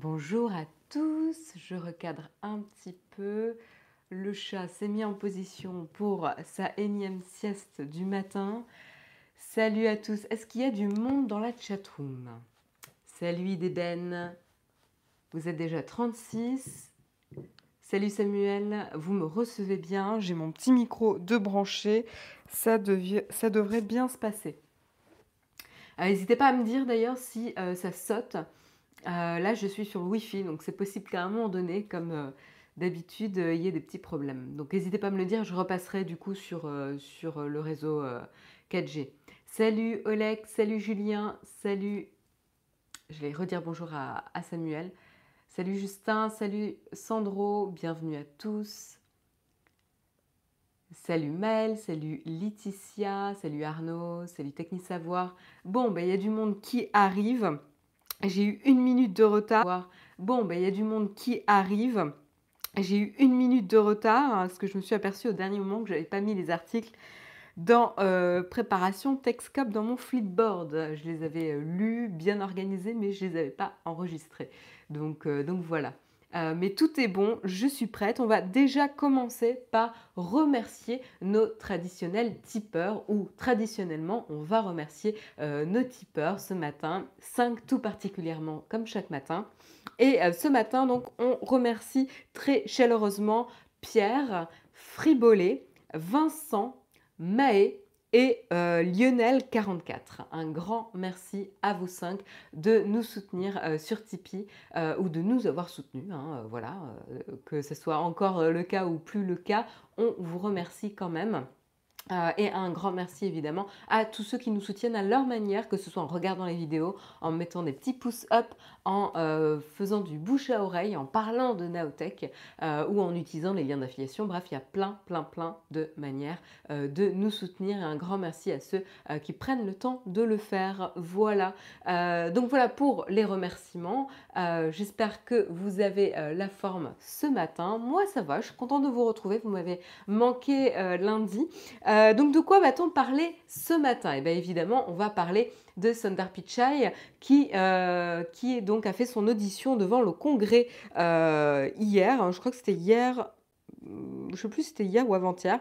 Bonjour à tous, je recadre un petit peu. Le chat s'est mis en position pour sa énième sieste du matin. Salut à tous, est-ce qu'il y a du monde dans la chatroom? Salut Deben, vous êtes déjà 36. Salut Samuel, vous me recevez bien, j'ai mon petit micro de branché, ça, ça devrait bien se passer. Euh, n'hésitez pas à me dire d'ailleurs si euh, ça saute. Euh, là, je suis sur le Wi-Fi, donc c'est possible qu'à un moment donné, comme euh, d'habitude, euh, il y ait des petits problèmes. Donc n'hésitez pas à me le dire, je repasserai du coup sur, le réseau 4G. Salut Oleg, salut Julien, salut... Je vais redire bonjour à, Samuel. Salut Justin, salut Sandro, bienvenue à tous. Salut Mel, salut Laetitia, salut Arnaud, salut Techni Savoir. Bon, ben, il y a du monde qui arrive. J'ai eu une minute de retard. Bon, ben, il y a du monde qui arrive. J'ai eu une minute de retard hein, parce que je me suis aperçue au dernier moment que je n'avais pas mis les articles dans euh, préparation Texcop dans mon Flipboard. Je les avais euh, lus, bien organisés, mais je ne les avais pas enregistrés. Donc, euh, donc voilà. Euh, mais tout est bon, je suis prête. On va déjà commencer par remercier nos traditionnels tipeurs ou traditionnellement on va remercier euh, nos tipeurs ce matin, 5 tout particulièrement comme chaque matin. Et euh, ce matin donc on remercie très chaleureusement Pierre, Fribolet, Vincent, Maë, et euh, Lionel44. Un grand merci à vous cinq de nous soutenir euh, sur Tipeee euh, ou de nous avoir soutenus. Hein, voilà, que ce soit encore le cas ou plus le cas, on vous remercie quand même. Euh, et un grand merci évidemment à tous ceux qui nous soutiennent à leur manière, que ce soit en regardant les vidéos, en mettant des petits pouces up, en euh, faisant du bouche à oreille, en parlant de Naotech euh, ou en utilisant les liens d'affiliation. Bref, il y a plein, plein, plein de manières de nous soutenir. Et un grand merci à ceux qui prennent le temps de le faire. Voilà. donc voilà pour les remerciements. J'espère que vous avez la forme ce matin. Moi, ça va. Je suis contente de vous retrouver. Vous m'avez manqué lundi. Donc de quoi va-t-on parler ce matin? Eh bien évidemment, on va parler de Sundar Pichai qui, euh, donc a fait son audition devant le Congrès euh, hier. Je crois que c'était hier, je ne sais plus si c'était hier ou avant-hier.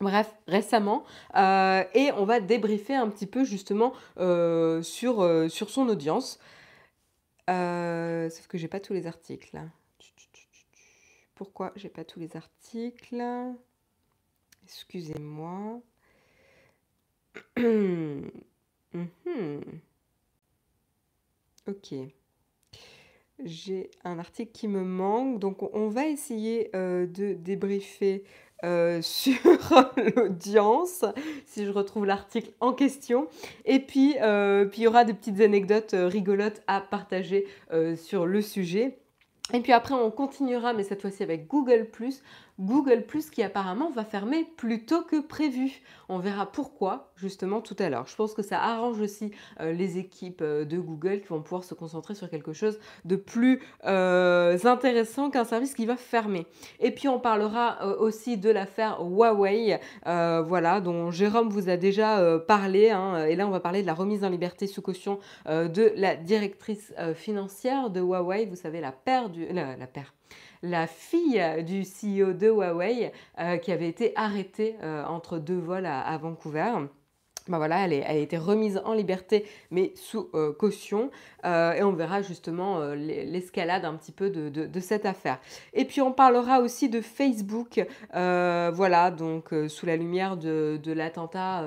Bref, récemment, et on va débriefer un petit peu justement sur, sur son audience. sauf que j'ai pas tous les articles. Pourquoi j'ai pas tous les articles? Excusez-moi. Mhm. Ok. J'ai un article qui me manque, donc on va essayer euh, de débriefer euh, sur l'audience, si je retrouve l'article en question. Et puis, euh, puis, il y aura des petites anecdotes rigolotes à partager sur le sujet. Et puis après, on continuera, mais cette fois-ci avec Google ⁇ Google ⁇ qui apparemment va fermer plus tôt que prévu. On verra pourquoi justement tout à l'heure. Je pense que ça arrange aussi euh, les équipes euh, de Google qui vont pouvoir se concentrer sur quelque chose de plus euh, intéressant qu'un service qui va fermer. Et puis on parlera aussi de l'affaire Huawei, voilà, dont Jérôme vous a déjà parlé. Hein. et là, on va parler de la remise en liberté sous caution de la directrice financière de Huawei. Vous savez, la paire du... la paire la fille du CEO de Huawei euh, qui avait été arrêtée euh, entre deux vols à, Vancouver. Ben voilà, elle, a été remise en liberté, mais sous euh, caution. et on verra justement l'escalade un petit peu de, cette affaire. Et puis on parlera aussi de Facebook, voilà, donc sous la lumière de, l'attentat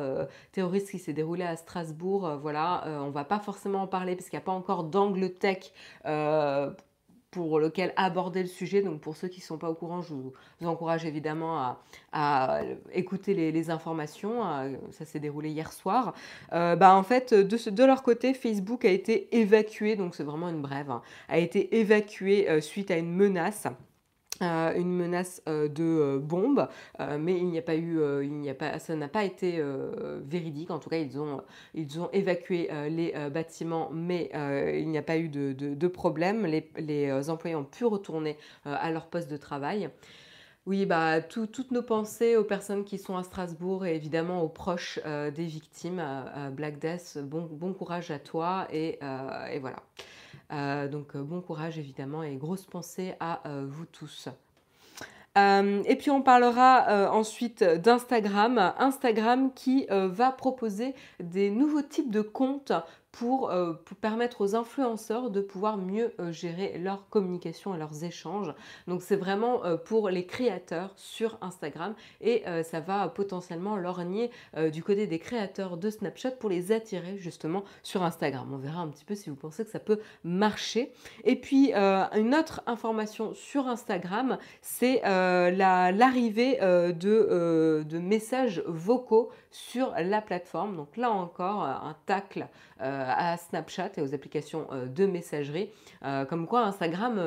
terroriste qui s'est déroulé à Strasbourg. voilà, on va pas forcément en parler parce qu'il n'y a pas encore d'angle tech pour lequel aborder le sujet. Donc pour ceux qui ne sont pas au courant, je vous, encourage évidemment à, écouter les, informations. ça s'est déroulé hier soir. Euh, bah, en fait, de, de, leur côté, Facebook a été évacué, donc c'est vraiment une brève, hein, a été évacué euh, suite à une menace. Euh, une menace euh, de euh, bombe, mais il n'y a pas eu, ça n'a pas été véridique. En tout cas, ils ont, évacué les bâtiments, mais il n'y a pas eu de, problème. Les, employés ont pu retourner à leur poste de travail. Oui, bah, toutes nos pensées aux personnes qui sont à Strasbourg et évidemment aux proches des victimes. Black Death, bon, courage à toi et voilà. Donc bon courage évidemment et grosse pensée à vous tous. et puis on parlera ensuite d'Instagram. Instagram qui va proposer des nouveaux types de comptes euh, pour, permettre aux influenceurs de pouvoir mieux euh, gérer leur communication et leurs échanges. Donc c'est vraiment euh, pour les créateurs sur Instagram et ça va potentiellement lorgner du côté des créateurs de Snapchat pour les attirer justement sur Instagram. On verra un petit peu si vous pensez que ça peut marcher. Et puis une autre information sur Instagram, c'est l'arrivée de, messages vocaux sur la plateforme. Donc là encore, un tacle à Snapchat et aux applications euh, de messagerie. Euh, comme quoi Instagram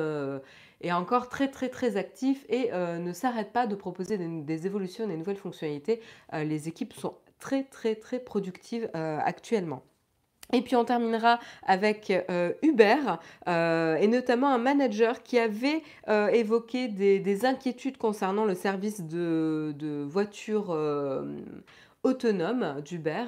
est encore très très très actif et ne s'arrête pas de proposer des, évolutions, des nouvelles fonctionnalités. les équipes sont très très très productives actuellement. Et puis on terminera avec Uber et notamment un manager qui avait évoqué des, inquiétudes concernant le service de, de voitures autonome d'Uber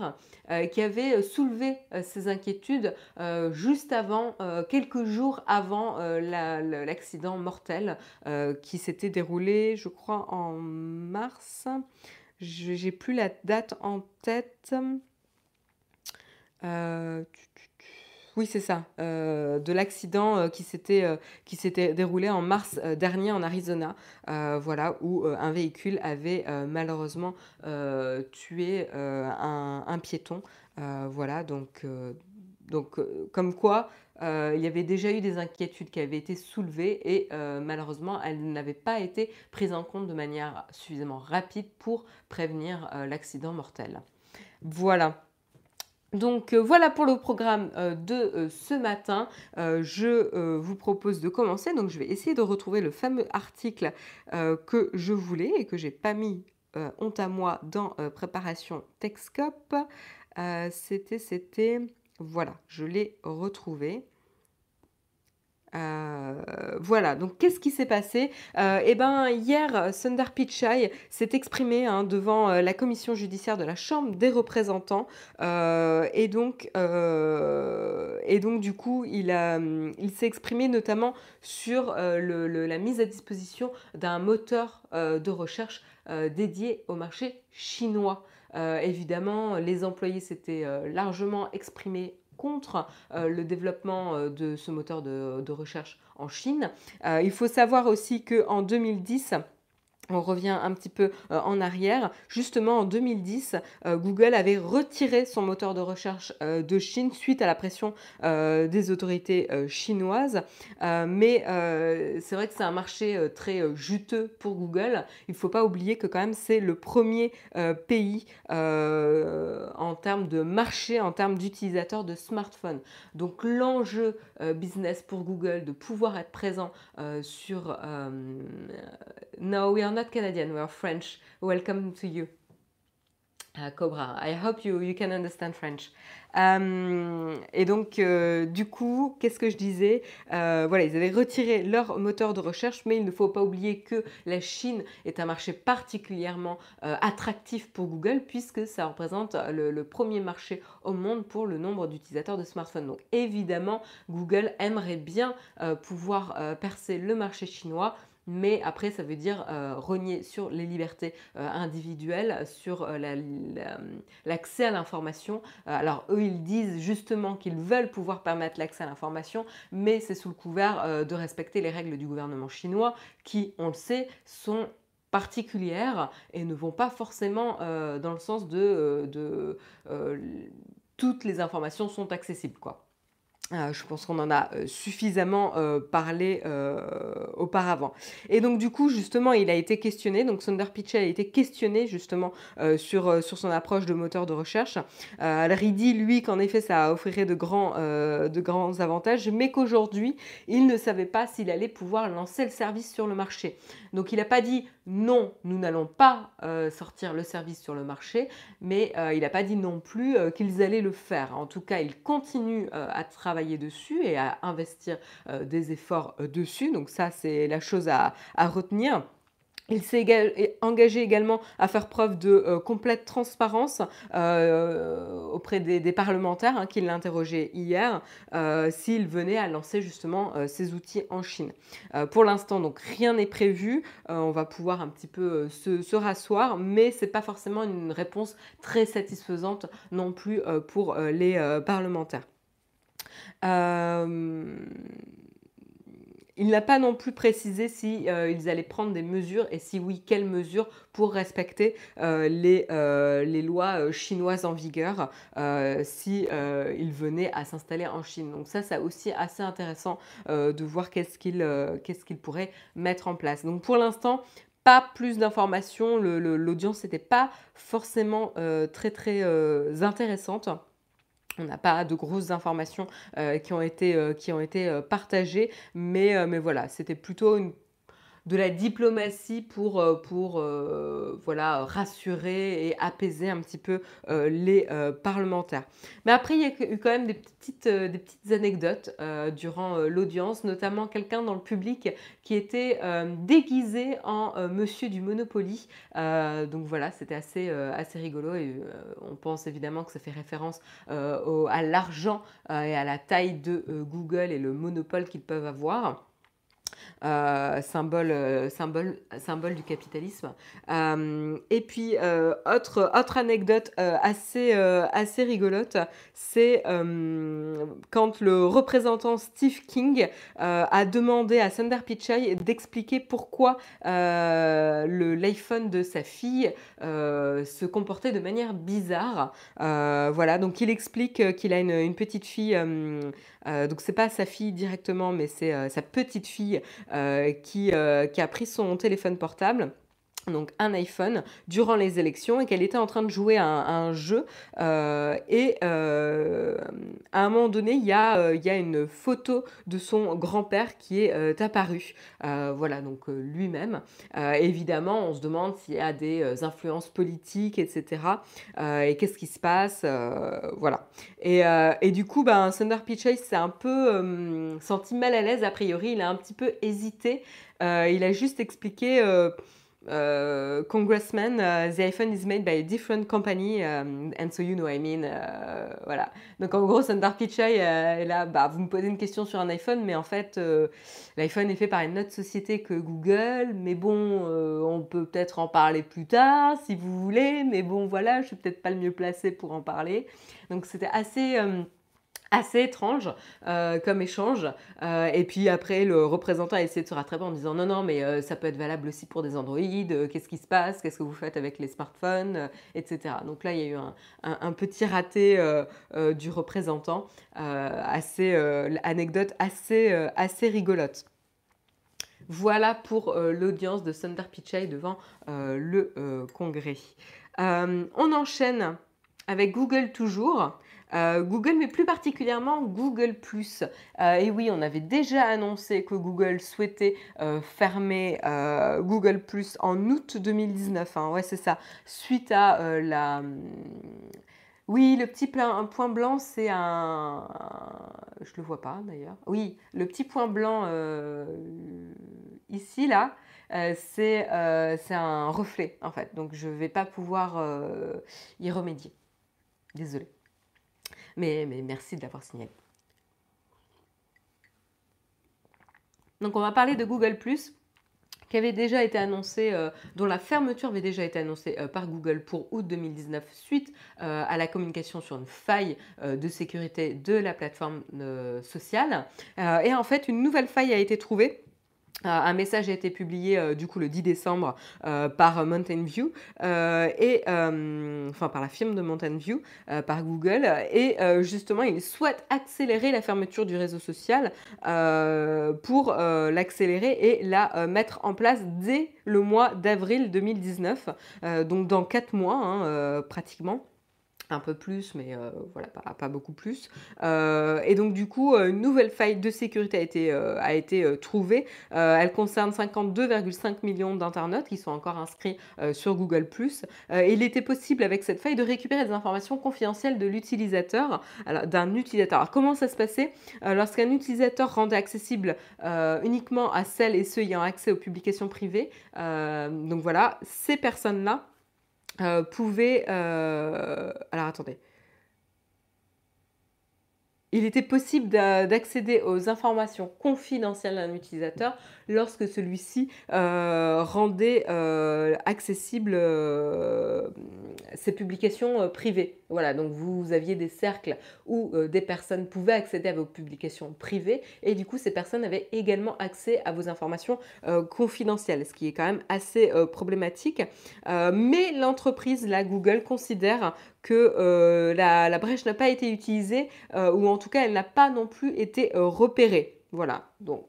euh, qui avait soulevé euh, ces inquiétudes euh, juste avant, quelques jours avant l'accident mortel qui s'était déroulé, je crois, en mars. J'ai plus la date en tête. Oui, c'est ça, euh, de l'accident euh, qui s'était euh, qui s'était déroulé en mars dernier en Arizona, voilà, où un véhicule avait malheureusement tué un, piéton, voilà, donc donc comme quoi il y avait déjà eu des inquiétudes qui avaient été soulevées et malheureusement elles n'avaient pas été prises en compte de manière suffisamment rapide pour prévenir l'accident mortel. Voilà. Donc euh, voilà pour le programme euh, de euh, ce matin. je vous propose de commencer. Donc je vais essayer de retrouver le fameux article que je voulais et que j'ai pas mis honte à moi dans préparation Texcope. c'était, c'était, voilà, je l'ai retrouvé. Euh, voilà, donc qu'est-ce qui s'est passé? Euh, Eh bien, hier, Sundar Pichai s'est exprimé hein, devant euh, la commission judiciaire de la Chambre des représentants. et, donc, du coup, il, il s'est exprimé notamment sur la mise à disposition d'un moteur de recherche dédié au marché chinois. évidemment, les employés s'étaient largement exprimés contre euh, le développement euh, de ce moteur de, recherche en Chine. Euh, il faut savoir aussi qu'en 2010, on revient un petit peu euh, en arrière. Justement, en 2010, euh, Google avait retiré son moteur de recherche euh, de Chine suite à la pression des autorités chinoises. mais c'est vrai que c'est un marché très juteux pour Google. Il ne faut pas oublier que quand même c'est le premier pays en termes de marché, en termes d'utilisateurs de smartphones. Donc l'enjeu business pour Google de pouvoir être présent sur... no, we are not Canadian, we are French. Welcome to you. Uh, Cobra, I hope you, you can understand French. Euh, et donc, euh, du coup, qu'est-ce que je disais? Euh, Voilà, ils avaient retiré leur moteur de recherche, mais il ne faut pas oublier que la Chine est un marché particulièrement attractif pour Google, puisque ça représente le, le, premier marché au monde pour le nombre d'utilisateurs de smartphones. Donc, évidemment, Google aimerait bien pouvoir percer le marché chinois mais après ça veut dire euh, renier sur les libertés euh, individuelles, sur euh, l'accès à l'information. alors eux ils disent justement qu'ils veulent pouvoir permettre l'accès à l'information, mais c'est sous le couvert de respecter les règles du gouvernement chinois qui, on le sait, sont particulières et ne vont pas forcément dans le sens de, de toutes les informations sont accessibles quoi. Euh, je pense qu'on en a euh, suffisamment euh, parlé auparavant. Et donc du coup, justement, il a été questionné, donc Sundar Pichai a été questionné justement sur, sur son approche de moteur de recherche. alors il dit, lui, qu'en effet, ça offrirait de grands, de grands avantages, mais qu'aujourd'hui, il ne savait pas s'il allait pouvoir lancer le service sur le marché. Donc il n'a pas dit non, nous n'allons pas sortir le service sur le marché, mais il n'a pas dit non plus qu'ils allaient le faire. En tout cas, il continue à travailler dessus et à investir euh, des efforts euh, dessus. Donc ça, c'est la chose à, retenir. Il s'est engagé également à faire preuve de euh, complète transparence auprès des, parlementaires hein, qui l'interrogeaient hier s'il venait à lancer justement ces outils en Chine. pour l'instant, donc rien n'est prévu. on va pouvoir un petit peu se, se rasseoir, mais ce n'est pas forcément une réponse très satisfaisante non plus pour les parlementaires. Il n'a pas non plus précisé si euh, ils allaient prendre des mesures et si oui, quelles mesures pour respecter euh, les, euh, les, lois chinoises en vigueur si ils venaient à s'installer en Chine. Donc ça, c'est aussi assez intéressant de voir qu'est-ce qu'ils qu'ils pourraient mettre en place. Donc pour l'instant, pas plus d'informations. L'audience n'était pas forcément très très intéressante. On n'a pas de grosses informations euh, qui ont été, euh, euh, partagées, mais, mais voilà, c'était plutôt une de la diplomatie pour, euh, pour euh, voilà, rassurer et apaiser un petit peu euh, les parlementaires. Mais après, il y a eu quand même des petites, des petites anecdotes durant l'audience, notamment quelqu'un dans le public qui était déguisé en monsieur du Monopoly. donc voilà, c'était assez, assez rigolo et on pense évidemment que ça fait référence à l'argent et à la taille de Google et le monopole qu'ils peuvent avoir. Euh, symbole, euh, symbole, du capitalisme. Euh, et puis, autre, anecdote assez, rigolote, c'est quand le représentant Steve King a demandé à Sundar Pichai d'expliquer pourquoi l'iPhone de sa fille se comportait de manière bizarre. voilà, donc il explique qu'il a une petite fille euh, donc c'est pas sa fille directement, mais c'est euh, sa petite fille euh, qui, qui a pris son téléphone portable donc un iPhone durant les élections et qu'elle était en train de jouer à un, jeu euh, et euh, à un moment donné il y, a, euh, y a une photo de son grand-père qui est apparue. Voilà donc lui-même. Évidemment on se demande s'il y a des influences politiques etc et qu'est-ce qui se passe voilà. Et, et, du coup ben, Sundar Pichai s'est un peu senti mal à l'aise a priori. Il a un petit peu hésité. Il a juste expliqué uh, congressman, uh, the iPhone is made by a different company, um, and so you know I mean. Uh, voilà. Donc en gros, Sundar Pichai euh, est là, bah, vous me posez une question sur un iPhone, mais en fait, euh, l'iPhone est fait par une autre société que Google, mais bon, euh, on peut peut-être en parler plus tard si vous voulez, mais bon, voilà, je suis peut-être pas le mieux placé pour en parler. Donc c'était assez assez étrange euh, comme échange. Euh, et puis après, le représentant a essayé de se rattraper en disant non, non, mais euh, ça peut être valable aussi pour des Android, qu'est-ce qui se passe, qu'est-ce que vous faites avec les smartphones, etc. Donc là, il y a eu un, petit raté du représentant, assez, anecdote assez, assez rigolote. Voilà pour l'audience de Sundar Pichai devant le congrès. on enchaîne avec Google toujours. Euh, Google, mais plus particulièrement Google ⁇ euh, et oui, on avait déjà annoncé que Google souhaitait euh, fermer Google ⁇ en août 2019. Hein. ouais, c'est ça. Suite à la... Oui, le petit un point blanc, c'est un... Je le vois pas d'ailleurs. Oui, le petit point blanc ici, là, c'est un reflet en fait. Donc je ne vais pas pouvoir y remédier. Désolée. Mais, merci de l'avoir signalé. Donc on va parler de Google ⁇ qui avait déjà été annoncé, euh, dont la fermeture avait déjà été annoncée euh, par Google pour août 2019 suite euh, à la communication sur une faille de sécurité de la plateforme sociale. et en fait, une nouvelle faille a été trouvée un message a été publié euh, du coup le 10 décembre euh, par Mountain View et enfin par la firme de Mountain View par Google. Et justement ils souhaitent accélérer la fermeture du réseau social pour l'accélérer et la mettre en place dès le mois d'avril 2019 donc dans quatre mois hein, pratiquement un peu plus, mais euh, voilà, pas, beaucoup plus. Euh, et donc du coup, euh, une nouvelle faille de sécurité a été, trouvée. elle concerne 52,5 millions d'internautes qui sont encore inscrits sur Google ⁇ il était possible avec cette faille de récupérer des informations confidentielles de l'utilisateur, d'un utilisateur. Alors comment ça se passait? Lorsqu'un utilisateur rendait accessible uniquement à celles et ceux ayant accès aux publications privées, donc voilà, ces personnes-là, pouvait... Euh, alors attendez. Il était possible d'accéder aux informations confidentielles d'un utilisateur lorsque celui-ci euh, rendait euh, accessibles euh, ses publications privées. Voilà, donc vous, aviez des cercles où des personnes pouvaient accéder à vos publications privées et du coup ces personnes avaient également accès à vos informations confidentielles, ce qui est quand même assez problématique. mais l'entreprise, la Google, considère que la, la, brèche n'a pas été utilisée ou en tout cas elle n'a pas non plus été repérée. Voilà, donc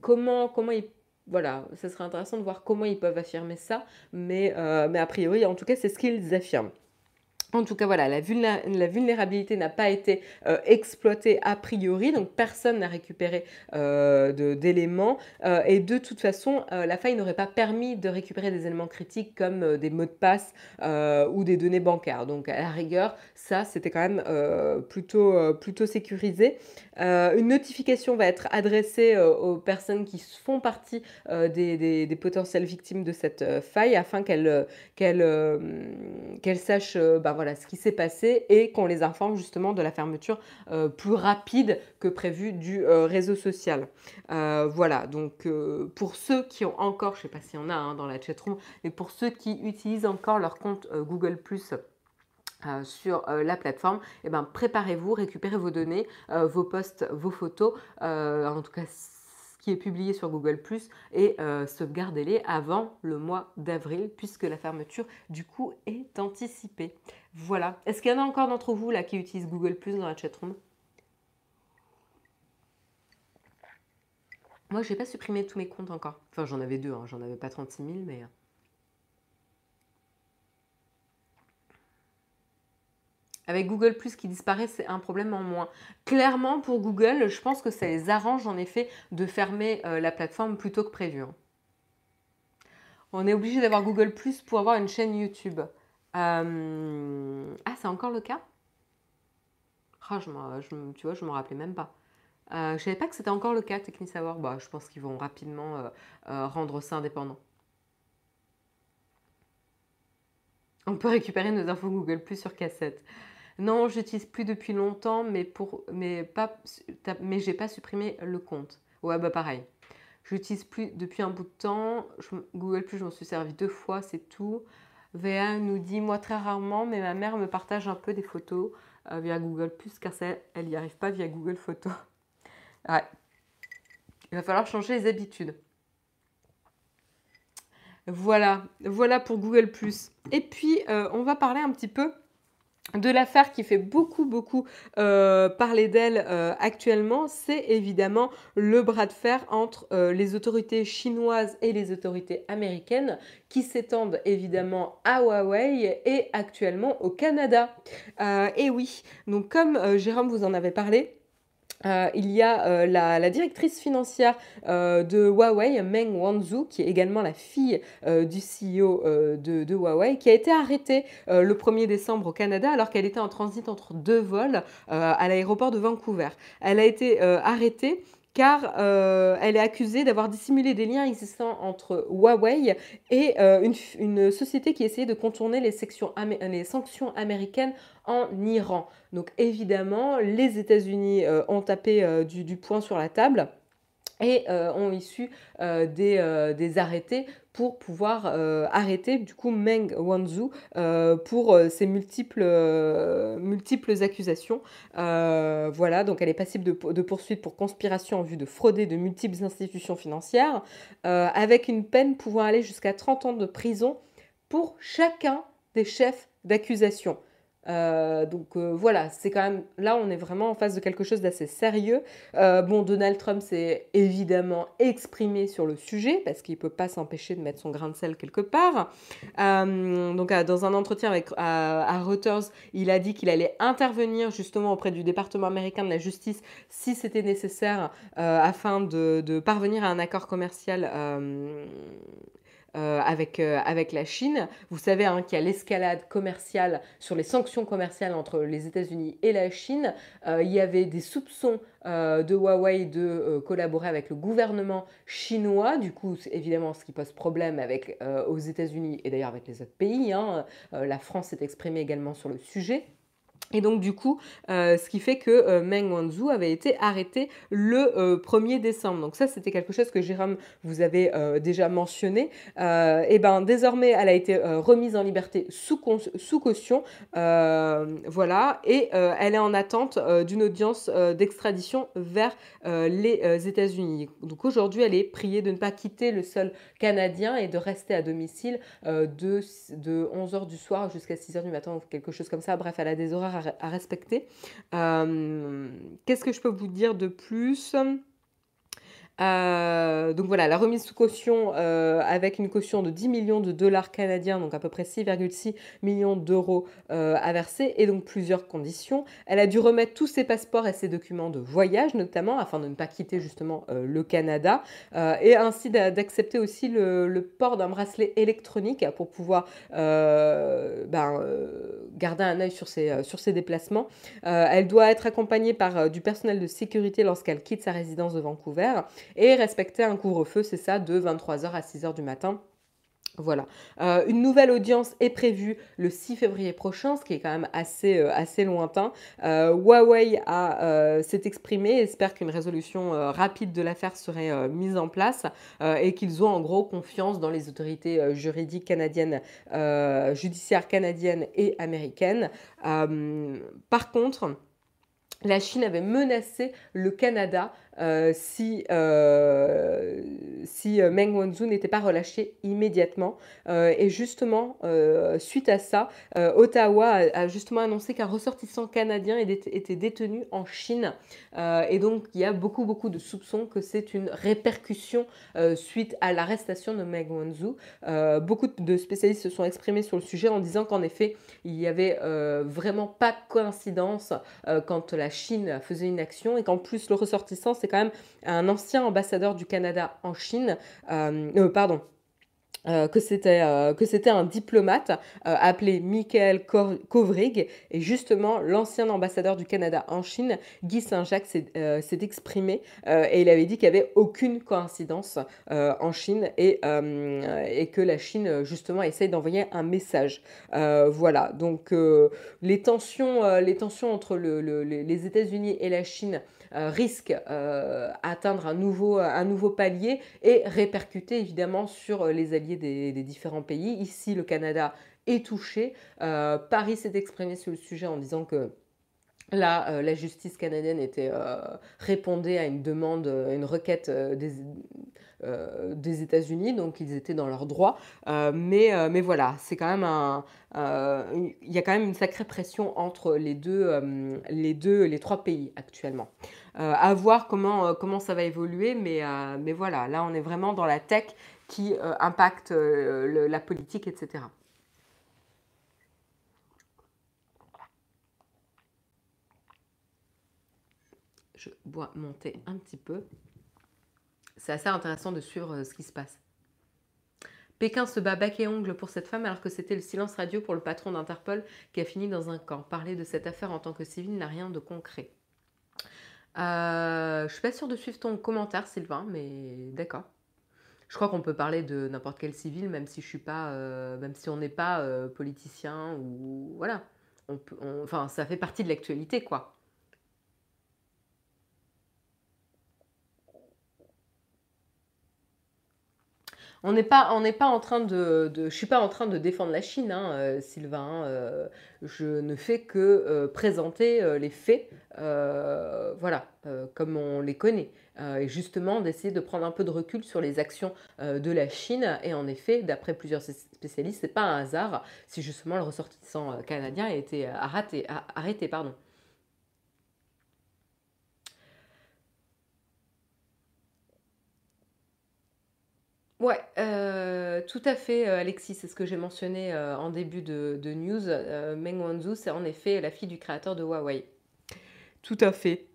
comment, comment ils voilà, ce serait intéressant de voir comment ils peuvent affirmer ça, mais, euh, mais a priori, en tout cas, c'est ce qu'ils affirment. En tout cas, voilà, la, vulnérabilité n'a pas été euh, exploitée a priori, donc personne n'a récupéré euh, d'éléments. Euh, et de toute façon, la faille n'aurait pas permis de récupérer des éléments critiques comme des mots de passe ou des données bancaires. Donc, à la rigueur, ça, c'était quand même plutôt, sécurisé. une notification va être adressée aux personnes qui font partie des, potentielles victimes de cette faille afin qu'elles qu'elles sachent. Bah, voilà ce qui s'est passé et qu'on les informe justement de la fermeture euh, plus rapide que prévu du euh, réseau social. Euh, voilà, donc pour ceux qui ont encore, je ne sais pas s'il y en a hein, dans la chatroom, mais pour ceux qui utilisent encore leur compte Google ⁇ sur la plateforme, eh ben, préparez-vous, récupérez vos données, vos posts, vos photos, en tout cas qui est publié sur Google ⁇ et euh, sauvegardez-les avant le mois d'avril puisque la fermeture du coup est anticipée. Voilà. Est-ce qu'il y en a encore d'entre vous là qui utilisent Google ⁇ dans la chatroom? Moi, je n'ai pas supprimé tous mes comptes encore. Enfin, j'en avais deux, hein. j'en avais pas 36 000, mais... Avec Google Plus qui disparaît, c'est un problème en moins. Clairement, pour Google, je pense que ça les arrange en effet de fermer euh, la plateforme plutôt que prévu. Hein. On est obligé d'avoir Google Plus pour avoir une chaîne YouTube. Euh, ah, c'est encore le cas? Ah, je, Tu vois, je ne me rappelais même pas. Euh, je ne savais pas que c'était encore le cas, Technisavoir. Bah, je pense qu'ils vont rapidement rendre ça indépendant. On peut récupérer nos infos Google Plus sur cassette. Non, j'utilise plus depuis longtemps, mais pour, mais pas, mais j'ai pas supprimé le compte. Ouais, bah pareil. J'utilise plus depuis un bout de temps. Google Plus, je m'en suis servi deux fois, c'est tout. VA nous dit moi très rarement, mais ma mère me partage un peu des photos euh, via Google Plus car elle n'y arrive pas via Google Photos. Ouais. Il va falloir changer les habitudes. Voilà, voilà pour Google Plus. Et puis, euh, on va parler un petit peu de l'affaire qui fait beaucoup beaucoup euh, parler d'elle euh, actuellement, c'est évidemment le bras de fer entre euh, les autorités chinoises et les autorités américaines qui s'étendent évidemment à Huawei et actuellement au Canada. et oui, donc comme Jérôme vous en avait parlé, euh, il y a euh, la, directrice financière euh, de Huawei, Meng Wanzhou, qui est également la fille du CEO de, de, Huawei, qui a été arrêtée le 1er décembre au Canada alors qu'elle était en transit entre deux vols à l'aéroport de Vancouver. Elle a été arrêtée car euh, elle est accusée d'avoir dissimulé des liens existants entre Huawei et euh, une, société qui essayait de contourner les, sanctions américaines en Iran. Donc évidemment, les États-Unis euh, ont tapé du, poing sur la table et ont issu des, des, arrêtés pour pouvoir euh, arrêter du coup Meng Wanzhou euh, pour euh, ses multiples, multiples accusations. voilà, donc elle est passible de, de poursuite pour conspiration en vue de frauder de multiples institutions financières, avec une peine pouvant aller jusqu'à 30 ans de prison pour chacun des chefs d'accusation. Euh, donc euh, voilà, c'est quand même là on est vraiment en face de quelque chose d'assez sérieux. Euh, bon, Donald Trump s'est évidemment exprimé sur le sujet parce qu'il peut pas s'empêcher de mettre son grain de sel quelque part. donc dans un entretien avec à, Reuters, il a dit qu'il allait intervenir justement auprès du département américain de la justice si c'était nécessaire afin de, parvenir à un accord commercial euh, avec, euh, avec la Chine. Vous savez hein, qu'il y a l'escalade commerciale sur les sanctions commerciales entre les États-Unis et la Chine. Euh, il y avait des soupçons de Huawei de collaborer avec le gouvernement chinois. Du coup, évidemment ce qui pose problème aux États-Unis et d'ailleurs avec les autres pays. Hein. la France s'est exprimée également sur le sujet. Et donc du coup, euh, ce qui fait que euh, Meng Wanzhou avait été arrêté le 1er euh, décembre. Donc ça, c'était quelque chose que Jérôme vous avait déjà mentionné. et ben désormais, elle a été remise en liberté sous, caution. voilà, et elle est en attente d'une audience d'extradition vers les États-Unis. Donc aujourd'hui, elle est priée de ne pas quitter le sol canadien et de rester à domicile de, de 11h du soir jusqu'à 6h du matin, quelque chose comme ça. Bref, elle a des horaires respecter. Euh, qu'est-ce que je peux vous dire de plus? Euh, donc voilà, la remise sous caution euh, avec une caution de 10 millions de dollars canadiens, donc à peu près 6,6 millions d'euros euh, à verser, et donc plusieurs conditions. Elle a dû remettre tous ses passeports et ses documents de voyage, notamment, afin de ne pas quitter justement le Canada, et ainsi d'accepter aussi le, port d'un bracelet électronique pour pouvoir ben, garder un œil sur ses, sur ses déplacements. elle doit être accompagnée par du personnel de sécurité lorsqu'elle quitte sa résidence de Vancouver et respecter un couvre-feu, c'est ça, de 23h à 6h du matin. Voilà. Euh, une nouvelle audience est prévue le 6 février prochain, ce qui est quand même assez, euh, assez lointain. Euh, Huawei s'est exprimé, espère qu'une résolution rapide de l'affaire serait mise en place et qu'ils ont en gros confiance dans les autorités juridiques canadiennes, judiciaires canadiennes et américaines. par contre, la Chine avait menacé le Canada euh, si, euh, si euh, Meng Wanzhou n'était pas relâché immédiatement. et justement, suite à ça, Ottawa a, justement annoncé qu'un ressortissant canadien était détenu en Chine. et donc, il y a beaucoup, beaucoup de soupçons que c'est une répercussion suite à l'arrestation de Meng Wanzhou. beaucoup de spécialistes se sont exprimés sur le sujet en disant qu'en effet, il n'y avait vraiment pas de coïncidence quand la Chine faisait une action et qu'en plus, le ressortissant, c'est quand même un ancien ambassadeur du Canada en Chine, euh, euh, pardon, euh, que c'était que c'était un diplomate appelé Michael Kovrig. Et justement l'ancien ambassadeur du Canada en Chine Guy Saint-Jacques s'est exprimé et il avait dit qu'il n'y avait aucune coïncidence en Chine et, et que la Chine justement essaye d'envoyer un message. Voilà. Donc les tensions les tensions entre le, les États-Unis et la Chine euh, risque euh, atteindre un nouveau, un nouveau palier et répercuter évidemment sur euh, les alliés des, différents pays. Ici, le Canada est touché. Paris s'est exprimé sur le sujet en disant que Là, la justice canadienne était, répondait à une demande, une requête des, États-Unis, donc ils étaient dans leurs droits. mais, voilà, c'est quand même un, il y a quand même une sacrée pression entre les deux, les deux, les trois pays actuellement. Euh, à voir comment, euh, comment ça va évoluer, euh, mais voilà, là on est vraiment dans la tech qui impacte la politique, etc. Je bois monter un petit peu. C'est assez intéressant de suivre ce qui se passe. Pékin se bat bec et ongle pour cette femme alors que c'était le silence radio pour le patron d'Interpol qui a fini dans un camp. Parler de cette affaire en tant que civil n'a rien de concret. Euh, je suis pas sûre de suivre ton commentaire, Sylvain, mais d'accord. Je crois qu'on peut parler de n'importe quel civil, même si je suis pas, euh, même si on n'est pas euh, politicien ou voilà. On enfin, ça fait partie de l'actualité, quoi. On n'est pas, on n'est pas en train de, je suis pas en train de défendre la Chine, hein, euh, Sylvain. hein, je ne fais que présenter les faits, voilà, comme on les connaît, et justement d'essayer de prendre un peu de recul sur les actions euh, de la Chine. Et en effet, d'après plusieurs spé- spécialistes, c'est pas un hasard si justement le ressortissant euh, canadien a été euh, arrêté, arrêté, pardon. Ouais, euh, tout à fait, euh, Alexis, c'est ce que j'ai mentionné euh, en début de, news. Euh, Meng Wanzhou, c'est en effet la fille du créateur de Huawei. Tout à fait,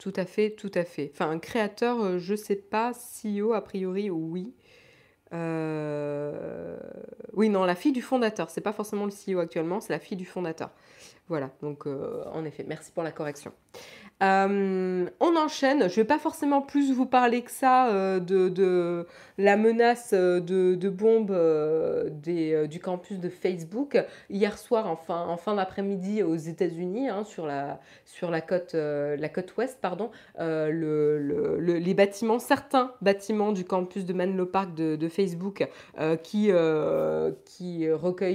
tout à fait, tout à fait. Enfin, un créateur, euh, je sais pas, CEO a priori, oui. Euh, Oui, non, la fille du fondateur, c'est pas forcément le CEO actuellement, c'est la fille du fondateur. Voilà, donc euh, en effet, merci pour la correction. Euh, on enchaîne. Je vais pas forcément plus vous parler que ça euh, de, la menace euh, de, de bombe du campus de Facebook hier soir, en fin, en fin d'après-midi aux États-Unis, hein, sur la, côte, ouest, pardon, le, le- le- les bâtiments, certains bâtiments du campus de Menlo Park de, Facebook qui,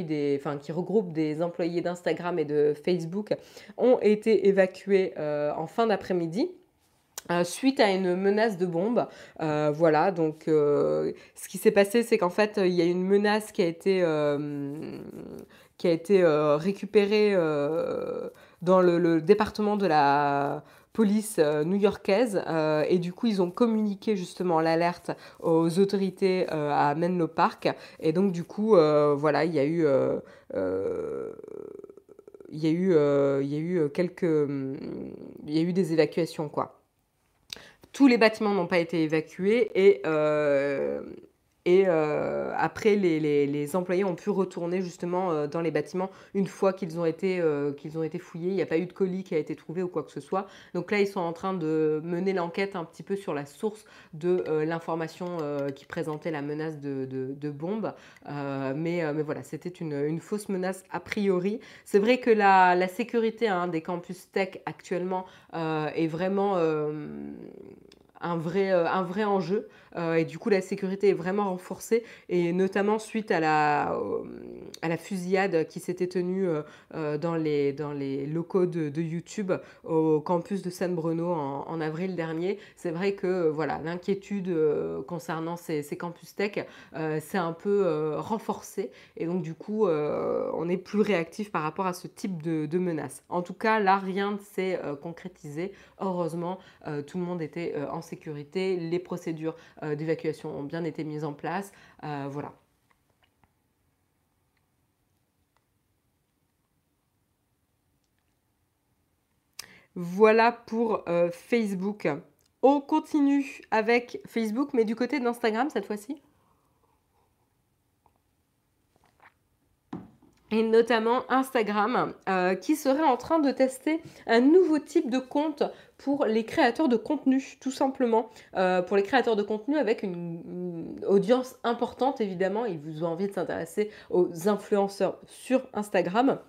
des, qui regroupent des employés d'Instagram et de Facebook ont été évacués en fin d'après-midi. euh, suite à une menace de bombe. Euh, voilà, donc euh, ce qui s'est passé, c'est qu'en fait, il y a une menace qui a été, qui a été récupérée dans le, le département de la police new-yorkaise et du coup ils ont communiqué justement l'alerte aux autorités à Menlo Park et donc du coup voilà il y a eu il y a eu, euh, il y a eu quelques, il y a eu des évacuations quoi. Tous les bâtiments n'ont pas été évacués et, euh, et euh, après les, employés ont pu retourner justement euh, dans les bâtiments une fois qu'ils ont été, euh, qu'ils ont été fouillés. Il n'y a pas eu de colis qui a été trouvé ou quoi que ce soit. Donc là, ils sont en train de mener l'enquête un petit peu sur la source de l'information qui présentait la menace de, de, bombe. Mais, voilà, c'était une, fausse menace a priori. C'est vrai que la, sécurité hein, des campus tech actuellement est vraiment un, vrai, euh, un vrai enjeu. Euh, et du coup, la sécurité est vraiment renforcée. Et notamment suite à la, au- à la fusillade qui s'était tenue euh, euh, dans, les, dans les locaux de, YouTube au campus de San Bruno en, avril dernier. C'est vrai que euh, voilà, l'inquiétude euh, concernant ces, campus tech euh, s'est un peu euh, renforcée. Et donc, du coup, euh, on est plus réactif par rapport à ce type de, de menace. En tout cas, là, rien ne s'est euh, concrétisé. Heureusement, euh, tout le monde était euh, en sécurité. Les procédures euh, d'évacuation ont bien été mises en place. Euh, voilà. Voilà pour euh, Facebook. On continue avec Facebook, mais du côté d'Instagram cette fois-ci. Et notamment Instagram, euh, qui serait en train de tester un nouveau type de compte pour les créateurs de contenu, tout simplement. Euh, pour les créateurs de contenu avec une, une audience importante, évidemment. Ils vous ont envie de s'intéresser aux influenceurs sur Instagram.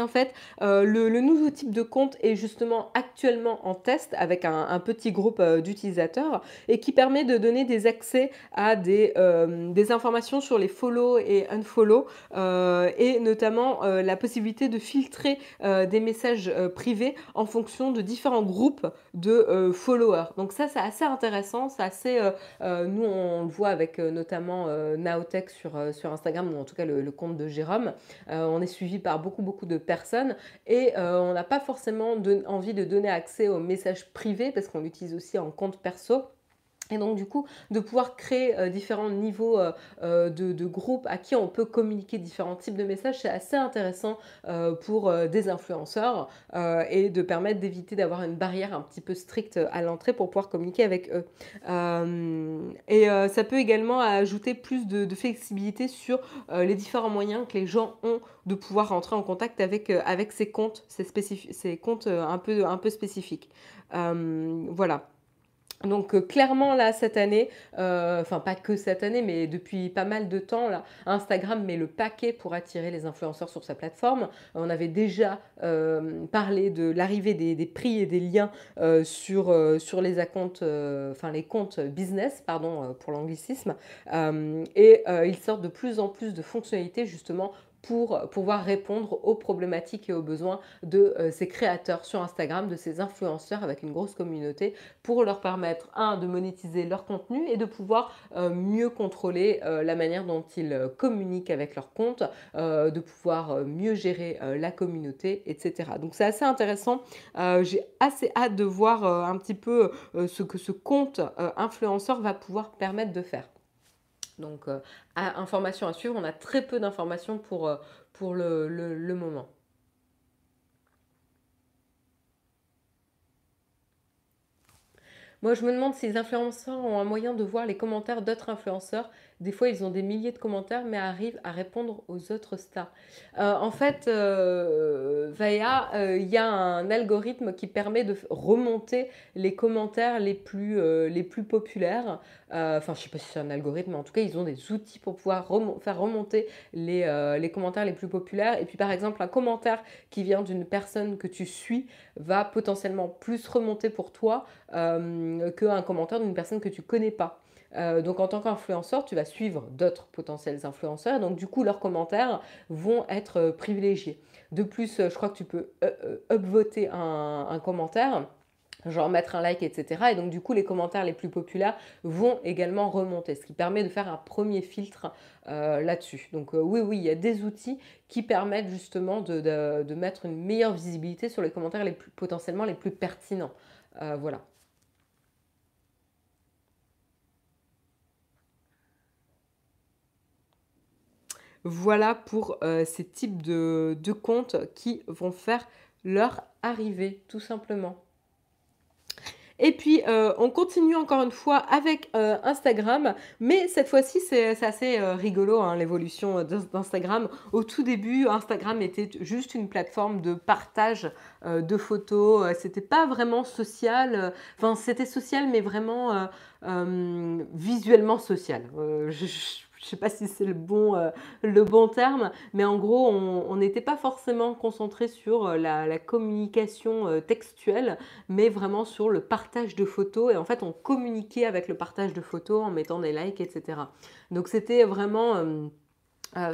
En fait, euh, le, nouveau type de compte est justement actuellement en test avec un, petit groupe euh, d'utilisateurs et qui permet de donner des accès à des, euh, informations sur les follow et unfollow et notamment la possibilité de filtrer des messages privés en fonction de différents groupes de followers. Donc ça, c'est assez intéressant, c'est assez... nous, on le voit avec notamment Naotech sur, Instagram, ou en tout cas le, compte de Jérôme. On est suivi par beaucoup, beaucoup de personnes et euh, on n'a pas forcément envie de donner accès aux messages privés parce qu'on l'utilise aussi en compte perso. Et donc du coup, de pouvoir créer euh, différents niveaux euh, euh, de, groupes à qui on peut communiquer différents types de messages, c'est assez intéressant pour des influenceurs et de permettre d'éviter d'avoir une barrière un petit peu stricte à l'entrée pour pouvoir communiquer avec eux. Et ça peut également ajouter plus de, flexibilité sur les différents moyens que les gens ont de pouvoir rentrer en contact avec, avec ces comptes, ces, ces comptes un, peu, un peu spécifiques. Voilà. Donc, heu, clairement là, cette année, heu, enfin pas que cette année, mais depuis pas mal de temps là, Instagram met le paquet pour attirer les influenceurs sur sa plateforme. On avait déjà, hem, parlé de l'arrivée des prix et des liens, sur, les enfin les comptes business, pardon, pour l'anglicisme. Et ils sortent de plus en plus de fonctionnalités justement pour pouvoir répondre aux problématiques et aux besoins de, heu, ces créateurs sur Instagram, de ces influenceurs avec une grosse communauté, pour leur permettre, un, de monétiser leur contenu et de pouvoir, heu, mieux contrôler, la manière dont ils, communiquent avec leur compte, de pouvoir, mieux gérer, la communauté et cetera. Donc c'est assez intéressant, j'ai assez hâte de voir, un petit peu, ce que ce compte, influenceur va pouvoir permettre de faire. Donc, heu, à information à suivre, on a très peu d'informations pour, heu, pour le le moment. Moi, je me demande si les influenceurs ont un moyen de voir les commentaires d'autres influenceurs. Des fois, ils ont des milliers de commentaires, mais arrivent à répondre aux autres stars. Heu, en fait, heu, Vaya, il y a un algorithme qui permet de remonter les commentaires les plus, populaires. Enfin, je sais pas si c'est un algorithme, mais en tout cas, ils ont des outils pour pouvoir faire remonter les, commentaires les plus populaires et puis, par exemple, un commentaire qui vient d'une personne que tu suis va potentiellement plus remonter pour toi, qu'un commentaire d'une personne que tu connais pas. Heu, donc en tant qu'influenceur, tu vas suivre d'autres potentiels influenceurs, donc du coup leurs commentaires vont être, heu, privilégiés. De plus, heu, je crois que tu peux upvoter un commentaire, genre mettre un like et cetera et donc du coup les commentaires les plus populaires vont également remonter, ce qui permet de faire un premier filtre, là-dessus. Donc, oui, oui, il y a des outils qui permettent justement de mettre une meilleure visibilité sur les commentaires les plus potentiellement les plus pertinents. Voilà. Voilà pour, heu, ces types de comptes qui vont faire leur arrivée, tout simplement. Et puis, heu, on continue encore une fois avec, heu, Instagram, mais cette fois-ci, c'est assez, rigolo, hein, l'évolution, d'Instagram. Au tout début, Instagram était juste une plateforme de partage, de photos, c'était pas vraiment social, enfin, c'était social, mais vraiment, visuellement social. Je sais pas si c'est le bon, heu, le bon terme, mais en gros, on n'était pas forcément concentré sur, heu, la communication, heu, textuelle, mais vraiment sur le partage de photos et en fait, on communiquait avec le partage de photos en mettant des likes et cetera. Donc c'était vraiment,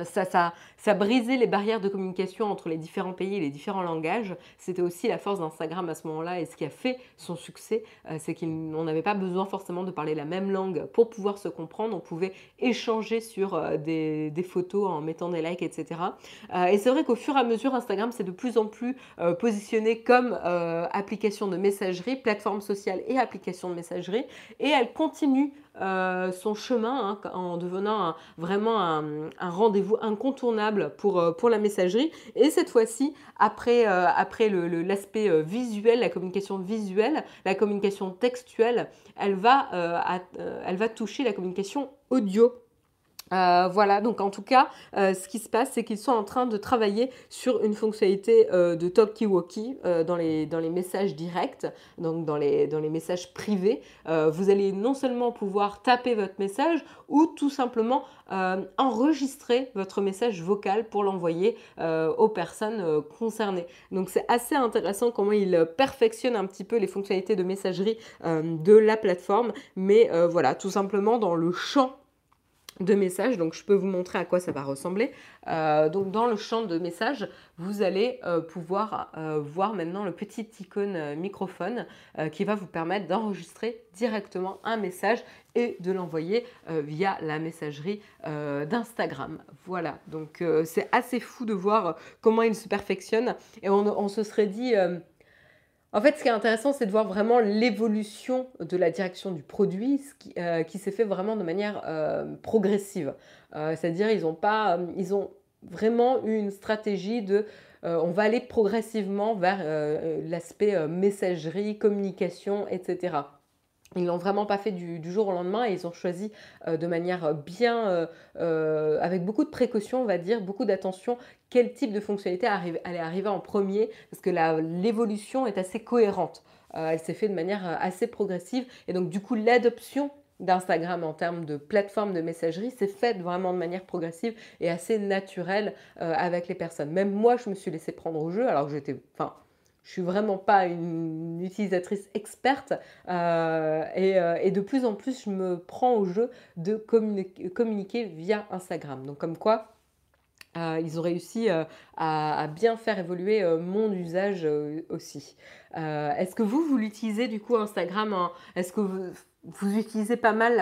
ça ça brisait les barrières de communication entre les différents pays et les différents langages. C'était aussi la force d'Instagram à ce moment-là et ce qui a fait son succès, heu, c'est qu'on n'avait pas besoin forcément de parler la même langue pour pouvoir se comprendre. On pouvait échanger sur, heu, des photos en mettant des likes et cetera. Heu et c'est vrai qu'au fur et à mesure, Instagram s'est de plus en plus, positionné comme, application de messagerie, plateforme sociale et application de messagerie et elle continue, son chemin, hein, en devenant vraiment un rendez-vous incontournable pour, heu, pour la messagerie et cette fois-ci, après, heu, après l'aspect, heu, visuel, la communication visuelle, la communication textuelle, elle va, elle va toucher la communication audio. Heu, voilà, donc en tout cas, heu, ce qui se passe, c'est qu'ils sont en train de travailler sur une fonctionnalité, heu, de talkie-walkie, dans les dans les messages directs, donc dans les dans les messages privés. Vous allez non seulement pouvoir taper votre message ou tout simplement, enregistrer votre message vocal pour l'envoyer, aux personnes, concernées. Donc c'est assez intéressant comment ils, perfectionnent un petit peu les fonctionnalités de messagerie, de la plateforme. Mais, voilà, tout simplement dans le champ de messages, donc je peux vous montrer à quoi ça va ressembler. Heu, donc dans le champ de messages, vous allez, heu, pouvoir, heu, voir maintenant le petit icône, microphone, qui va vous permettre d'enregistrer directement un message et de l'envoyer, via la messagerie, d'Instagram. Voilà, donc c'est assez fou de voir comment ils se perfectionnent et on se serait dit, en fait, ce qui est intéressant, c'est de voir vraiment l'évolution de la direction du produit, ce qui, s'est fait vraiment de manière, heu, progressive. Heu, c'est-à-dire ils ils ont vraiment eu une stratégie de, on va aller progressivement vers, l'aspect, messagerie, communication et cetera. Ils l'ont vraiment pas fait du jour au lendemain et ils ont choisi, heu, de manière, bien, heu heu, avec beaucoup de précautions, on va dire, beaucoup d'attention, quel type de fonctionnalité allait arriver en premier parce que l'évolution est assez cohérente. elle s'est faite de manière assez progressive. Et donc, du coup, l'adoption d'Instagram en termes de plateforme de messagerie s'est faite vraiment de manière progressive et assez naturelle avec les personnes. Même moi, je me suis laissée prendre au jeu alors que j'étais... Enfin, je suis vraiment pas une utilisatrice experte euh, euh, et, de plus en plus je me prends au jeu de communiquer, via Instagram. Donc comme quoi euh, ils ont réussi à, bien faire évoluer mon usage aussi. Est-ce que vous, vous l'utilisez du coup Instagram Est-ce que vous, utilisez pas mal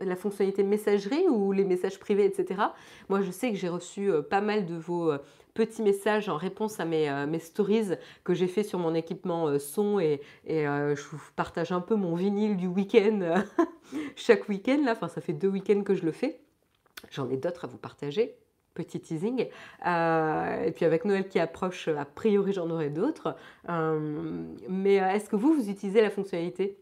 la, fonctionnalité messagerie ou les messages privés, etc. Moi, je sais que j'ai reçu pas mal de vos petit message en réponse à mes, euh, mes stories que j'ai fait sur mon équipement euh, son et, et euh, je vous partage un peu mon vinyle du week-end chaque week-end là. Enfin, ça fait deux week-ends que je le fais. J'en ai d'autres à vous partager. Petit teasing. et puis avec Noël qui approche, a priori j'en aurai d'autres. mais est-ce que vous, vous utilisez la fonctionnalité?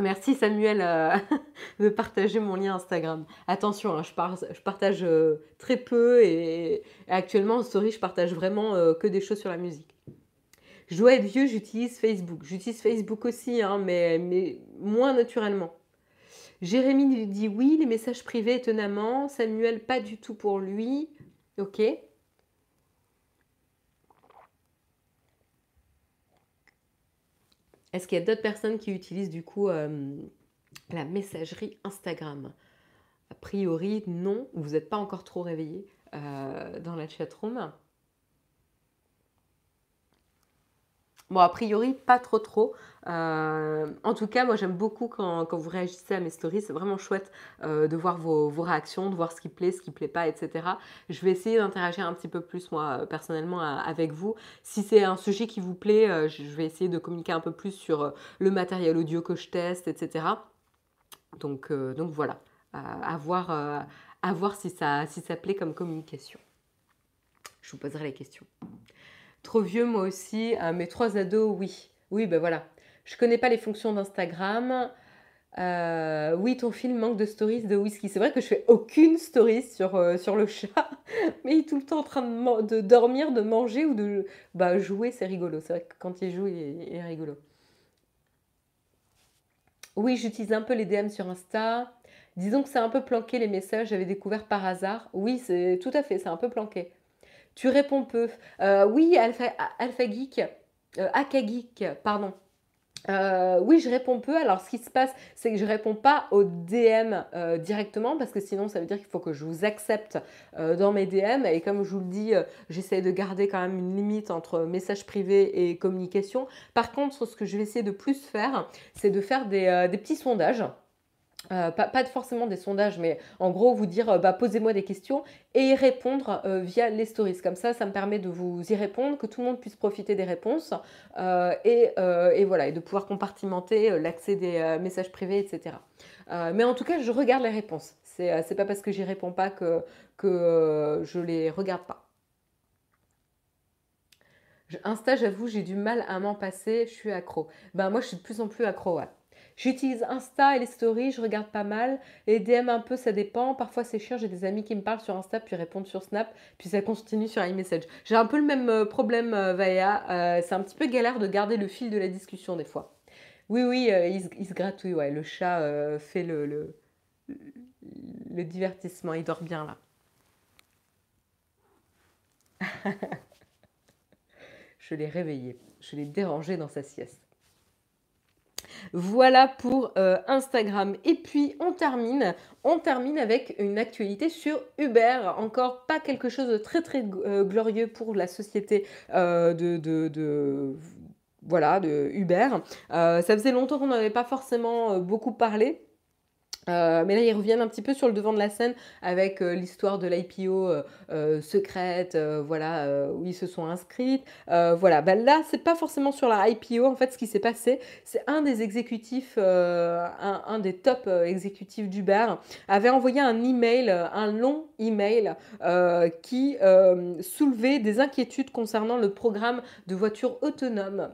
Merci Samuel euh, de partager mon lien Instagram. Attention, hein, je, partage euh, très peu et, actuellement en story, je partage vraiment euh, que des choses sur la musique. Je dois être vieux, j'utilise Facebook. J'utilise Facebook aussi, hein, mais, moins naturellement. Jérémy dit oui, les messages privés étonnamment. Samuel, pas du tout pour lui. Ok. Est-ce qu'il y a d'autres personnes qui utilisent du coup euh, la messagerie Instagram? A priori, non. Vous n'êtes pas encore trop réveillé euh, dans la chatroom. Bon, a priori, pas trop trop. Euh, en tout cas, moi j'aime beaucoup quand, vous réagissez à mes stories. C'est vraiment chouette euh, de voir vos, réactions, de voir ce qui plaît, ce qui plaît pas, etc. Je vais essayer d'interagir un petit peu plus, moi, personnellement, avec vous. Si c'est un sujet qui vous plaît, euh, je vais essayer de communiquer un peu plus sur le matériel audio que je teste, etc. Donc, donc voilà, à voir, à voir si, ça, si ça plaît comme communication. Je vous poserai les questions. Trop vieux, moi aussi. Euh, mes trois ados, oui. Oui, ben voilà. Je connais pas les fonctions d'Instagram. Euh, oui, ton film manque de stories de whisky. C'est vrai que je fais aucune story sur, euh, le chat, mais il est tout le temps en train de, dormir, de manger ou de bah, jouer, c'est rigolo. C'est vrai que quand il joue, il est, rigolo. Oui, j'utilise un peu les DM sur Insta. Disons que c'est un peu planqué les messages, j'avais découvert par hasard. Oui, c'est tout à fait, c'est un peu planqué. Tu réponds peu. Euh, oui, Alpha, Alpha Geek, euh, pardon. Euh, oui, je réponds peu. Alors, ce qui se passe, c'est que je réponds pas aux DM directement parce que sinon, ça veut dire qu'il faut que je vous accepte dans mes DM. Et comme je vous le dis, j'essaie de garder quand même une limite entre message privé et communication. Par contre, ce que je vais essayer de plus faire, c'est de faire des petits sondages. Euh, pas, forcément des sondages, mais en gros vous dire euh, bah, posez-moi des questions et y répondre euh, via les stories. Comme ça, ça me permet de vous y répondre, que tout le monde puisse profiter des réponses et, voilà, de pouvoir compartimenter l'accès des messages privés, etc. mais en tout cas, je regarde les réponses. C'est pas parce que j'y réponds pas que, je les regarde pas. Insta, j'avoue, j'ai du mal à m'en passer, je suis accro. Ben moi, je suis de plus en plus accro, ouais. J'utilise Insta et les stories, je regarde pas mal. Les DM un peu, ça dépend. Parfois c'est chiant, j'ai des amis qui me parlent sur Insta, puis répondent sur Snap, puis ça continue sur iMessage. J'ai un peu le même euh, problème, euh, Vaya. Euh, c'est un petit peu galère de garder le fil de la discussion des fois. Oui, oui, il, se gratouille, ouais. Le chat fait le, le, le divertissement, il dort bien là. je l'ai réveillé, je l'ai dérangé dans sa sieste. Voilà pour euh, Instagram. Et puis on termine, on termine avec une actualité sur Uber. Encore pas quelque chose de très très euh, glorieux pour la société euh, de, voilà, de Uber. ça faisait longtemps qu'on n'avait pas forcément beaucoup parlé. Euh, mais là, ils reviennent un petit peu sur le devant de la scène avec euh, l'histoire de l'IPO euh, secrète, voilà, où ils se sont inscrits. voilà, bah, là, c'est pas forcément sur la IPO. En fait, ce qui s'est passé, c'est un des exécutifs, un, un, des top exécutifs d'Uber, avait envoyé un email, un long email, qui soulevait des inquiétudes concernant le programme de voitures autonomes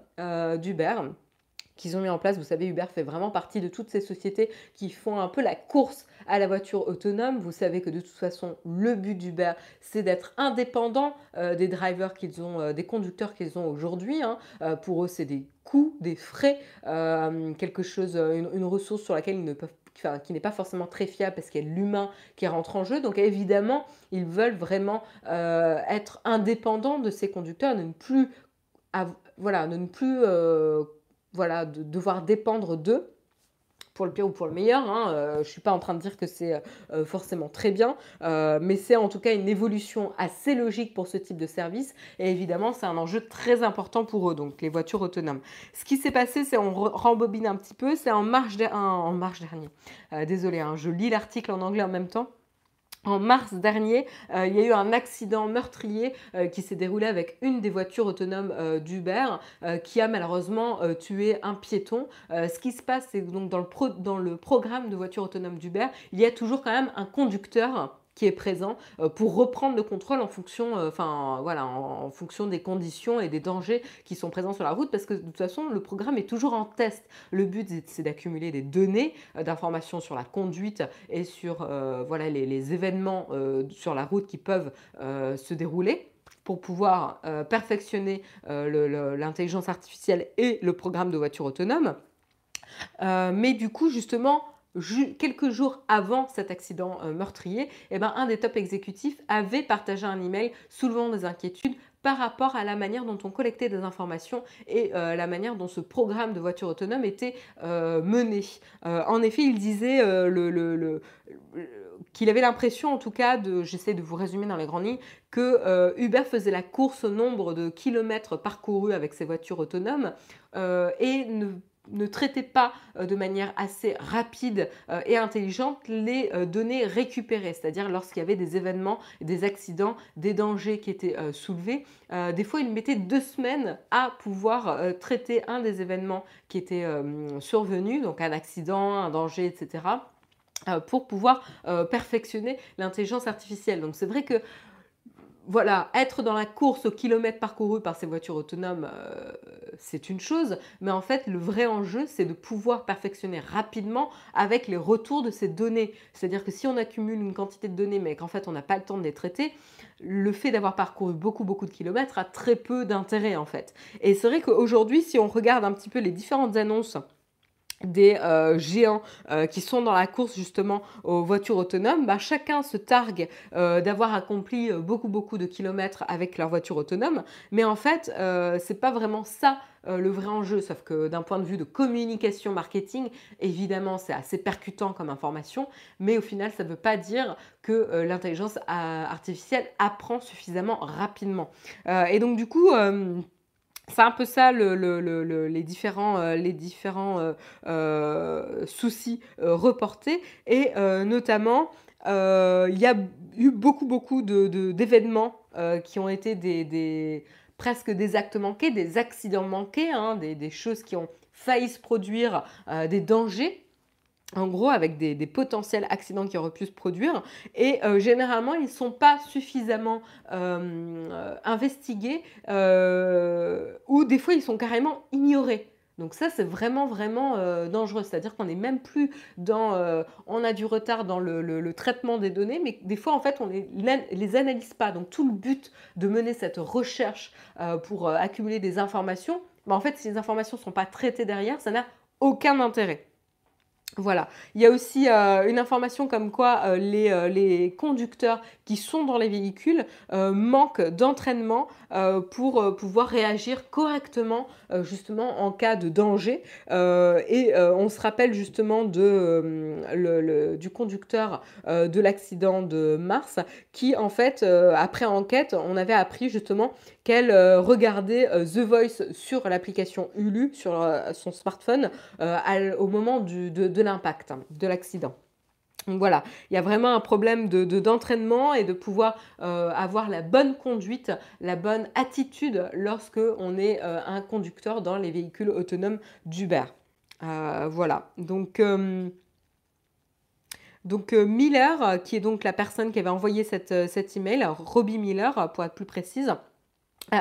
d'Uber qu'ils ont mis en place. Vous savez, Uber fait vraiment partie de toutes ces sociétés qui font un peu la course à la voiture autonome. Vous savez que de toute façon, le but d'Uber, c'est d'être indépendant euh, des drivers qu'ils ont, euh, des conducteurs qu'ils ont aujourd'hui. Hein. Euh, pour eux, c'est des coûts, des frais, quelque chose, une, ressource sur laquelle ils ne peuvent qui n'est pas forcément très fiable parce qu'il y a l'humain qui rentre en jeu. Donc évidemment, ils veulent vraiment être indépendants de ces conducteurs, ne plus, voilà, ne plus voilà, de devoir dépendre d'eux pour le pire ou pour le meilleur. Hein, euh, je ne suis pas en train de dire que c'est euh, forcément très bien, euh, mais c'est en tout cas une évolution assez logique pour ce type de service. Et évidemment, c'est un enjeu très important pour eux, donc les voitures autonomes. Ce qui s'est passé, c'est on rembobine un petit peu, c'est en marche, en marche dernier. désolé, hein, je lis l'article en anglais en même temps. En mars dernier, euh, il y a eu un accident meurtrier euh, qui s'est déroulé avec une des voitures autonomes euh, d'Uber qui a malheureusement tué un piéton. ce qui se passe, c'est donc dans le, programme de voiture autonome d'Uber, il y a toujours quand même un conducteur qui est présent euh, pour reprendre le contrôle en fonction, euh, en, fonction des conditions et des dangers qui sont présents sur la route, parce que de toute façon, le programme est toujours en test. Le but, c'est d'accumuler des données euh, d'informations sur la conduite et sur les, événements sur la route qui peuvent se dérouler pour pouvoir perfectionner l'intelligence artificielle et le programme de voiture autonome. mais du coup, justement, quelques jours avant cet accident euh, meurtrier, eh ben, un des top exécutifs avait partagé un email soulevant des inquiétudes par rapport à la manière dont on collectait des informations et euh, la manière dont ce programme de voiture autonome était euh, mené. en effet, il disait qu'il avait l'impression, en tout cas, de, j'essaie de vous résumer dans les grandes lignes, que Uber faisait la course au nombre de kilomètres parcourus avec ses voitures autonomes et ne ne traitait pas euh, de manière assez rapide euh, et intelligente les euh, données récupérées, c'est-à-dire lorsqu'il y avait des événements, des accidents, des dangers qui étaient soulevés. Des fois, il mettait deux semaines à pouvoir traiter un des événements qui était survenu, donc un accident, un danger, etc pour pouvoir perfectionner l'intelligence artificielle. Donc c'est vrai que voilà, être dans la course au kilomètre parcouru par ces voitures autonomes, euh, c'est une chose, mais en fait, le vrai enjeu, c'est de pouvoir perfectionner rapidement avec les retours de ces données. C'est-à-dire que si on accumule une quantité de données, mais qu'en fait, on n'a pas le temps de les traiter, le fait d'avoir parcouru beaucoup, beaucoup de kilomètres a très peu d'intérêt, en fait. Et c'est vrai qu'aujourd'hui, si on regarde un petit peu les différentes annonces des euh, géants euh, qui sont dans la course justement aux voitures autonomes, bah, chacun se targue euh, d'avoir accompli beaucoup beaucoup de kilomètres avec leur voiture autonome, mais en fait c'est pas vraiment ça le vrai enjeu, sauf que d'un point de vue de communication marketing, évidemment c'est assez percutant comme information, mais au final ça ne veut pas dire que l'intelligence artificielle apprend suffisamment rapidement. et donc du coup c'est un peu ça les différents, les différents euh, euh, soucis euh, reportés. Et notamment, il y a eu beaucoup, beaucoup d'événements de, qui ont été des, presque des actes manqués, des accidents manqués, hein, des, des, choses qui ont failli se produire, des dangers en gros avec des, potentiels accidents qui auraient pu se produire. Et euh, généralement, ils ne sont pas suffisamment euh, investigués euh, ou des fois, ils sont carrément ignorés. Donc ça, c'est vraiment, vraiment dangereux. C'est-à-dire qu'on n'est même plus dans... on a du retard dans le, traitement des données, mais des fois, en fait, on les, les analyse pas. Donc tout le but de mener cette recherche pour accumuler des informations, bah, en fait, si les informations ne sont pas traitées derrière, ça n'a aucun intérêt. Voilà. Il y a aussi euh, une information comme quoi euh, euh, les, conducteurs qui sont dans les véhicules manquent d'entraînement pour pouvoir réagir correctement justement en cas de danger. et on se rappelle justement de, du conducteur de l'accident de mars qui en fait, après enquête, on avait appris justement qu'elle regardait The Voice sur l'application Hulu, sur son smartphone, au moment de de l'impact, hein, de l'accident. Donc voilà, il y a vraiment un problème de, d'entraînement et de pouvoir euh, avoir la bonne conduite, la bonne attitude lorsque on est euh, un conducteur dans les véhicules autonomes d'Uber. Euh, voilà, donc, donc Miller, qui est donc la personne qui avait envoyé cette, cet email, Robbie Miller pour être plus précise,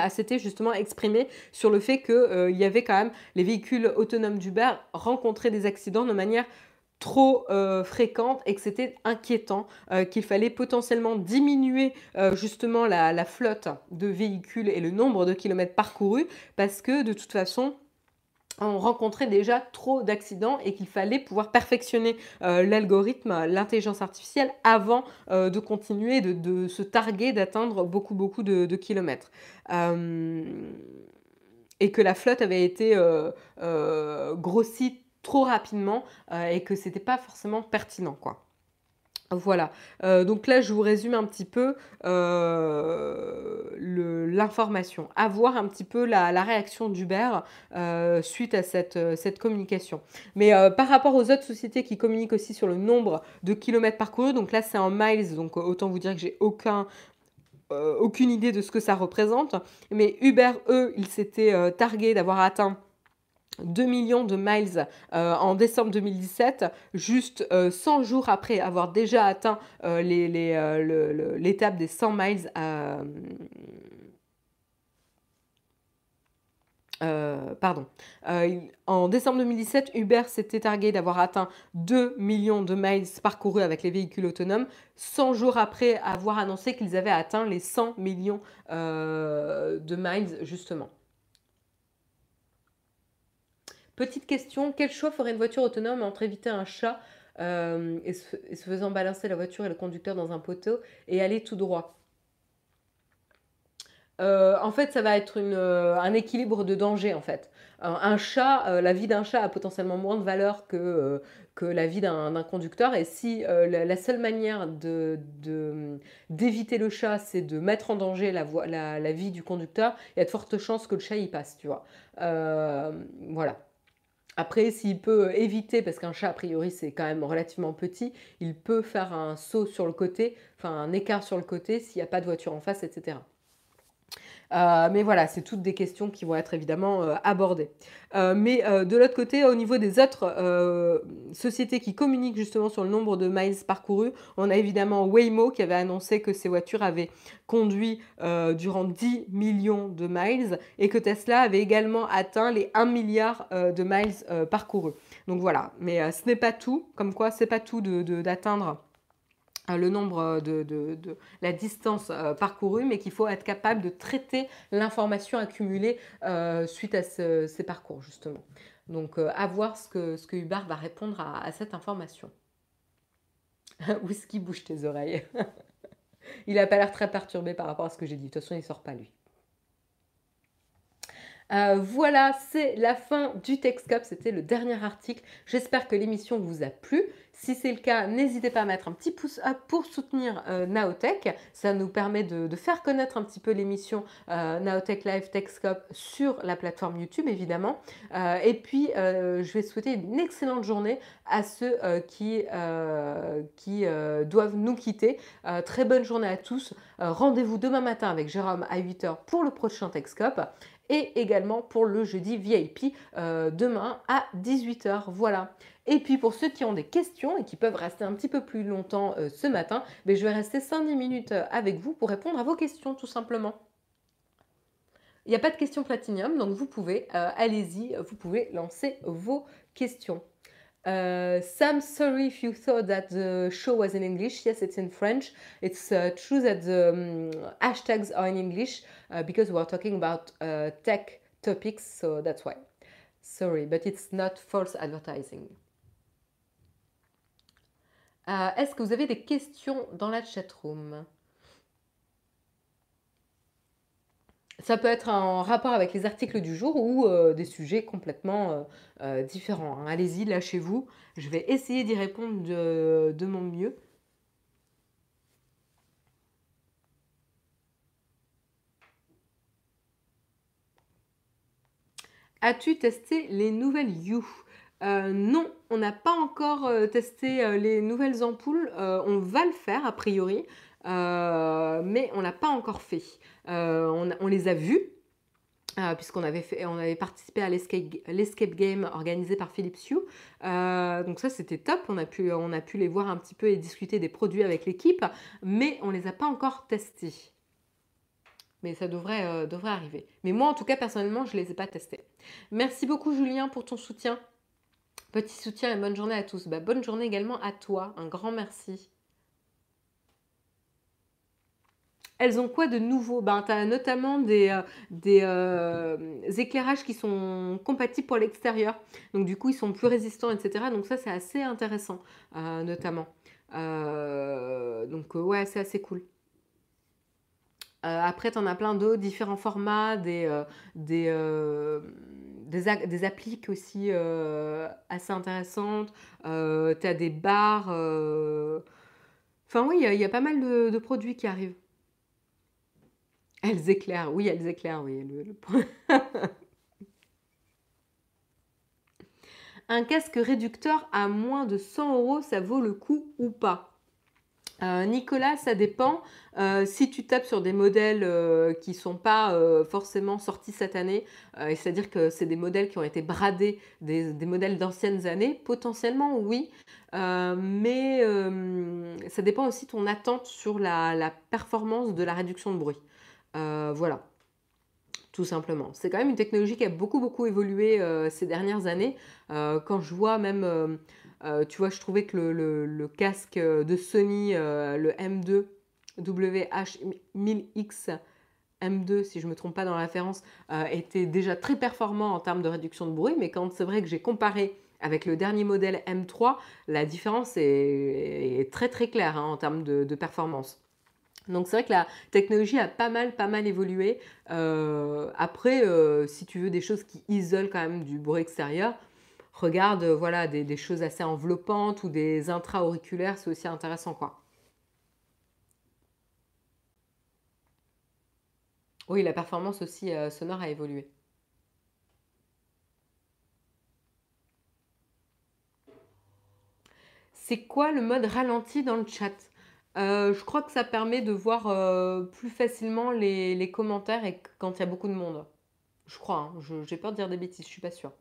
s'était justement exprimé sur le fait qu'il y avait quand même les véhicules autonomes d'Uber rencontraient des accidents de manière trop euh, fréquente et que c'était inquiétant, euh, qu'il fallait potentiellement diminuer euh, justement la, flotte de véhicules et le nombre de kilomètres parcourus parce que de toute façon, on rencontrait déjà trop d'accidents et qu'il fallait pouvoir perfectionner l'algorithme, l'intelligence artificielle avant de continuer de, se targuer d'atteindre beaucoup beaucoup de, kilomètres et que la flotte avait été grossie trop rapidement euh, et que c'était pas forcément pertinent quoi. Voilà, euh, donc là je vous résume un petit peu euh, l'information, avoir un petit peu la, réaction d'Uber suite à cette, communication. Mais par rapport aux autres sociétés qui communiquent aussi sur le nombre de kilomètres parcourus, donc là c'est en miles, donc autant vous dire que j'ai aucun, aucune idée de ce que ça représente. Mais Uber, eux, ils s'étaient targués d'avoir atteint 2 millions de miles euh, en décembre 2017, juste 100 euh, jours après avoir déjà atteint euh, l'étape des 100 miles pardon. en décembre 2017, Uber s'était targué d'avoir atteint 2 millions de miles parcourus avec les véhicules autonomes, 100 jours après avoir annoncé qu'ils avaient atteint les 100 millions de miles justement. Petite question, quel choix ferait une voiture autonome entre éviter un chat euh, et, se, faisant balancer la voiture et le conducteur dans un poteau et aller tout droit? Euh, en fait, ça va être euh, un équilibre de danger, en fait. Un, chat, la vie d'un chat a potentiellement moins de valeur que, la vie d'un conducteur. Et si la, seule manière d'éviter le chat, c'est de mettre en danger la, vie du conducteur, il y a de fortes chances que le chat y passe, tu vois. voilà. Après, s'il peut éviter, parce qu'un chat, a priori, c'est quand même relativement petit, il peut faire un saut sur le côté, enfin un écart sur le côté s'il n'y a pas de voiture en face, etc. Euh, mais voilà, c'est toutes des questions qui vont être évidemment euh, abordées. Euh, mais de l'autre côté, au niveau des autres sociétés qui communiquent justement sur le nombre de miles parcourus, on a évidemment Waymo qui avait annoncé que ses voitures avaient conduit durant 10 millions de miles et que Tesla avait également atteint les 1 milliard de miles parcourus. Donc voilà, mais ce n'est pas tout, comme quoi c'est pas tout d'atteindre euh, le nombre euh, de, la distance euh, parcourue, mais qu'il faut être capable de traiter l'information accumulée suite à ces parcours, justement. Donc, à voir ce que, ce que va répondre à, cette information. Whisky bouge tes oreilles. il n'a pas l'air très perturbé par rapport à ce que j'ai dit. De toute façon, il ne sort pas, lui. Voilà, c'est la fin du TechScope. C'était le dernier article. J'espère que l'émission vous a plu. Si c'est le cas, n'hésitez pas à mettre un petit pouce up pour soutenir euh, Naotech. Ça nous permet de, faire connaître un petit peu l'émission euh, Naotech Live Techscope sur la plateforme YouTube, évidemment. Euh, et puis, je vais souhaiter une excellente journée à ceux qui, qui doivent nous quitter. très bonne journée à tous. Rendez-vous demain matin avec Jérôme à 8h pour le prochain Techscope et également pour le jeudi VIP demain à 18h. Voilà. Et puis pour ceux qui ont des questions et qui peuvent rester un petit peu plus longtemps euh, ce matin, ben, je vais rester 5-10 minutes euh, avec vous pour répondre à vos questions tout simplement. Il n'y a pas de questions platinium, donc vous pouvez, euh, allez-y, vous pouvez lancer vos questions. Sam, sorry if you thought that the show was in English. Yes, it's in French. It's uh, true that the um, hashtags are in English uh, because we are talking about uh, tech topics, so that's why. Sorry, but it's not false advertising. Euh, est-ce que vous avez des questions dans la chatroom? Ça peut être en rapport avec les articles du jour ou euh, des sujets complètement euh, différents. Hein. Allez-y, lâchez-vous. Je vais essayer d'y répondre de, mon mieux. As-tu testé les nouvelles You? Euh, non, on n'a pas encore euh, testé euh, les nouvelles ampoules. on va le faire a priori, mais on l'a pas encore fait. On, les a vues. puisqu'on avait, participé à l'escape game organisé par Philips Hue. donc ça, c'était top. On a, pu, les voir un petit peu et discuter des produits avec l'équipe, mais on ne les a pas encore testés. Mais ça devrait, devrait arriver. Mais moi, en tout cas, personnellement, je ne les ai pas testés. Merci beaucoup, Julien, pour ton soutien. Petit soutien et bonne journée à tous. Bah, bonne journée également à toi. Un grand merci. Elles ont quoi de nouveau? Ben, Tu as notamment des, euh, euh, éclairages qui sont compatibles pour l'extérieur. Donc du coup, ils sont plus résistants, etc. Donc ça, c'est assez intéressant, euh, notamment. donc ouais, c'est assez cool. après, tu en as plein d'autres, différents formats, des, des, des, appliques aussi assez intéressantes. tu as des barres. Enfin oui, il y, a pas mal de produits qui arrivent. Elles éclairent, oui, elles éclairent, oui. Un casque réducteur à moins de 100 euros, ça vaut le coup ou pas? Euh, Nicolas, ça dépend. Euh, si tu tapes sur des modèles euh, qui ne sont pas forcément sortis cette année, c'est-à-dire que c'est des modèles qui ont été bradés, des, modèles d'anciennes années, potentiellement oui, mais ça dépend aussi de ton attente sur la performance de la réduction de bruit. Euh, voilà, tout simplement. C'est quand même une technologie qui a beaucoup, beaucoup évolué euh, ces dernières années. Euh, quand je vois même, tu vois, je trouvais que le, casque de Sony, le M2 WH1000X, M2, si je ne me trompe pas dans la référence, était déjà très performant en termes de réduction de bruit, mais quand c'est vrai que j'ai comparé avec le dernier modèle M3, la différence est, très très claire hein, en termes de performance. Donc c'est vrai que la technologie a pas mal, pas mal évolué. Euh, après, euh, si tu veux des choses qui isolent quand même du bruit extérieur, regarde euh, voilà des, choses assez enveloppantes ou des intra-auriculaires, c'est aussi intéressant quoi. Oui, la performance aussi sonore a évolué. C'est quoi le mode ralenti dans le chat? Euh, je crois que ça permet de voir euh, plus facilement les, commentaires et quand il y a beaucoup de monde. Je crois, hein. j'ai peur de dire des bêtises, je suis pas sûre.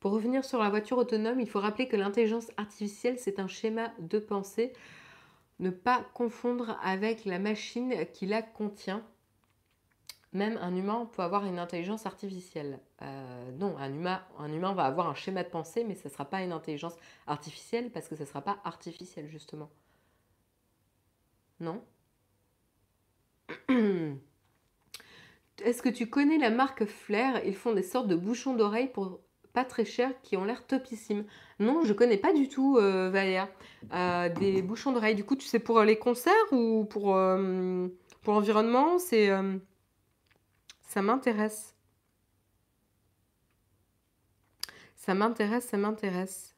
Pour revenir sur la voiture autonome, il faut rappeler que l'intelligence artificielle, c'est un schéma de pensée. Ne pas confondre avec la machine qui la contient. Même un humain peut avoir une intelligence artificielle. Euh, non, un humain, va avoir un schéma de pensée, mais ce ne sera pas une intelligence artificielle parce que ce ne sera pas artificiel, justement. Non? Est-ce que tu connais la marque Flair? Ils font des sortes de bouchons d'oreilles pour pas très cher qui ont l'air topissimes. Non, je connais pas du tout, euh, Valéa. Euh, des bouchons d'oreilles. Du coup, tu sais pour les concerts ou pour, euh, pour l'environnement? C'est. Ça m'intéresse. Ça m'intéresse, ça m'intéresse.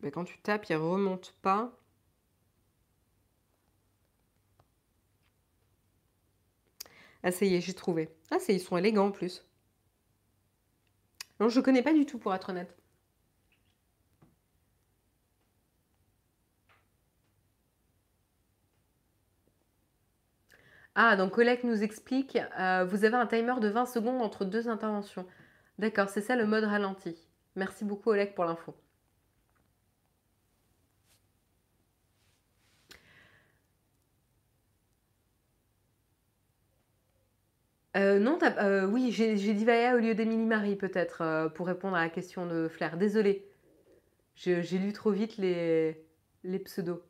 Mais quand tu tapes, il remonte pas. Ah, ça y est, j'ai trouvé. Ah, ils sont élégants en plus. Non, je connais pas du tout pour être honnête. Ah, donc Colette nous explique, euh, vous avez un timer de 20 secondes entre deux interventions. D'accord, c'est ça le mode ralenti. Merci beaucoup Oleg pour l'info. Euh, non, euh, oui, j'ai dit Vaya au lieu d'Emilie Marie peut-être pour répondre à la question de Flair. Désolée, j'ai lu trop vite les, les pseudos.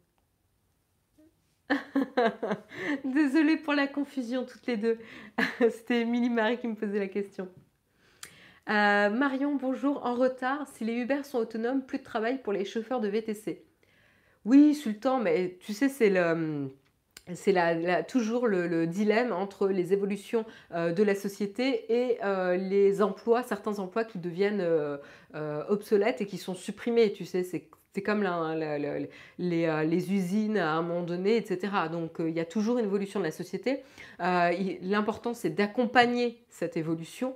Désolée pour la confusion toutes les deux. C'était Émilie Marie qui me posait la question. Euh, Marion, bonjour. En retard, si les Uber sont autonomes, plus de travail pour les chauffeurs de VTC. Oui, Sultan, mais tu sais, c'est le c'est toujours le, dilemme entre les évolutions euh, de la société et euh, les emplois, certains emplois qui deviennent obsolètes et qui sont supprimés. Tu sais, c'est c'est comme euh, les, usines à un moment donné, etc. Donc euh, il y a toujours une évolution de la société. Euh, l'important, c'est d'accompagner cette évolution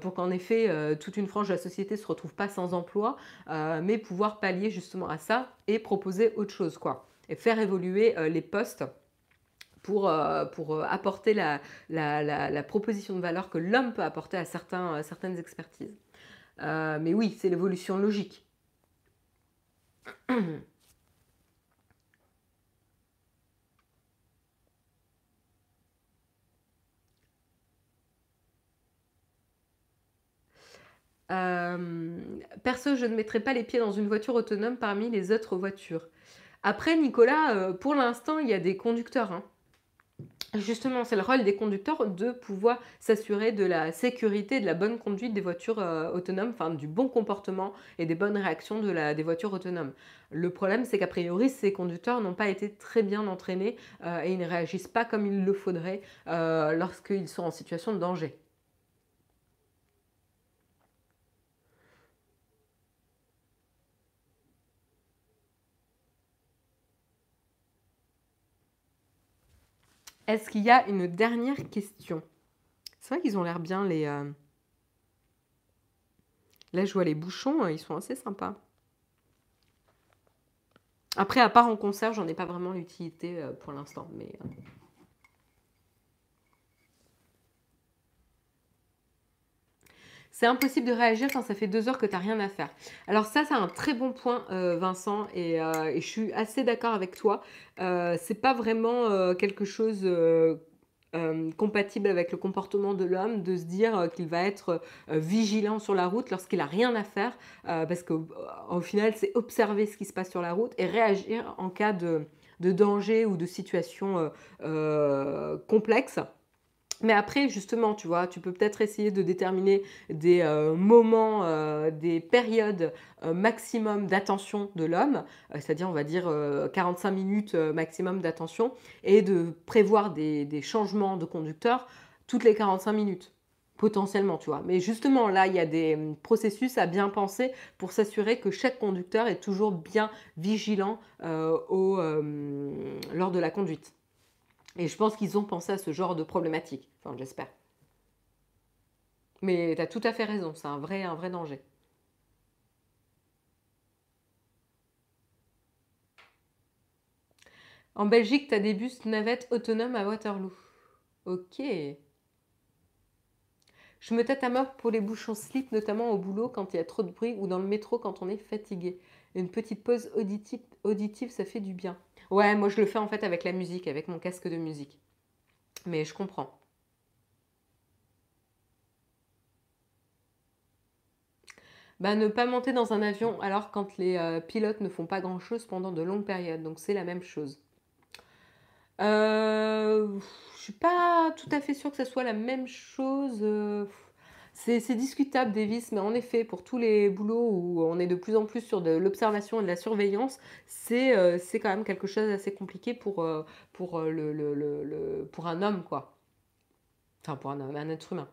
pour qu'en effet, toute une frange de la société ne se retrouve pas sans emploi, mais pouvoir pallier justement à ça et proposer autre chose. Quoi. Et faire évoluer les postes pour, pour apporter la, proposition de valeur que l'homme peut apporter à certains, certaines expertises. mais oui, c'est l'évolution logique. Euh, perso, je ne mettrai pas les pieds dans une voiture autonome parmi les autres voitures. Après, Nicolas, euh, pour l'instant, il y a des conducteurs. Hein. Justement, c'est le rôle des conducteurs de pouvoir s'assurer de la sécurité, de la bonne conduite des voitures euh, autonomes, enfin du bon comportement et des bonnes réactions de la, des voitures autonomes. Le problème, c'est qu'a priori, ces conducteurs n'ont pas été très bien entraînés et ils ne réagissent pas comme il le faudrait lorsqu'ils sont en situation de danger. Est-ce qu'il y a une dernière question? C'est vrai qu'ils ont l'air bien les... Euh, là, je vois les bouchons, hein, ils sont assez sympas. Après, à part en concert, j'en ai pas vraiment l'utilité euh, pour l'instant. Mais... C'est impossible de réagir quand ça fait deux heures que tu n'as rien à faire. Alors ça, c'est un très bon point, euh, Vincent, euh, et, je suis assez d'accord avec toi. Euh, c'est pas vraiment quelque chose compatible avec le comportement de l'homme de se dire qu'il va être vigilant sur la route lorsqu'il a rien à faire, parce qu'au final, c'est observer ce qui se passe sur la route et réagir en cas de danger ou de situation complexe. Mais après, justement, tu vois, tu peux peut-être essayer de déterminer des euh, moments, euh, des périodes euh, maximum d'attention de l'homme, c'est-à-dire, on va dire, 45 minutes maximum d'attention, et de prévoir des, changements de conducteur toutes les 45 minutes, potentiellement, tu vois. Mais justement, là, il y a des processus à bien penser pour s'assurer que chaque conducteur est toujours bien vigilant lors de la conduite. Et je pense qu'ils ont pensé à ce genre de problématique. Enfin, j'espère. Mais tu as tout à fait raison, c'est un vrai, un vrai danger. En Belgique, tu as des bus navettes autonomes à Waterloo. Ok. Je me tête à mort pour les bouchons slip, notamment au boulot quand il y a trop de bruit ou dans le métro quand on est fatigué. Une petite pause auditive ça fait du bien. Ouais, moi je le fais en fait avec la musique, avec mon casque de musique. Mais je comprends. Bah, ne pas monter dans un avion alors quand les euh, pilotes ne font pas grand-chose pendant de longues périodes. Donc c'est la même chose. Euh, je suis pas tout à fait sûre que ce soit la même chose. Euh, c'est discutable, Davis, mais en effet, pour tous les boulots où on est de plus en plus sur de l'observation et de la surveillance, c'est euh, quand même quelque chose d'assez compliqué pour, euh, euh, pour un homme, quoi. Enfin, pour un, un être humain.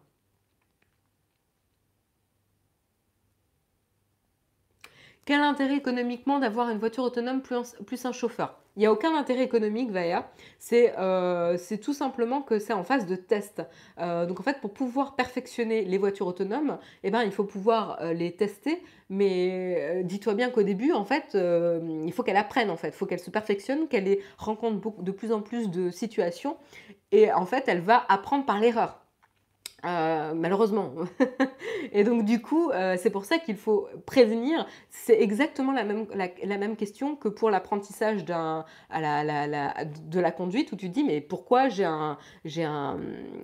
Quel intérêt économiquement d'avoir une voiture autonome plus, un chauffeur? Il n'y a aucun intérêt économique, Vaya. Euh, c'est tout simplement que c'est en phase de test. Euh, donc en fait, pour pouvoir perfectionner les voitures autonomes, eh ben, il faut pouvoir euh, les tester. Mais dis-toi bien qu'au début, en fait, il faut qu'elle apprenne, en fait. Il faut qu'elle se perfectionne, qu'elle rencontre de plus en plus de situations. Et en fait, elle va apprendre par l'erreur. Euh, malheureusement. et donc du coup, euh, c'est pour ça qu'il faut prévenir. C'est exactement la même, la, même question que pour l'apprentissage de la conduite, où tu dis, mais pourquoi j'ai un, un,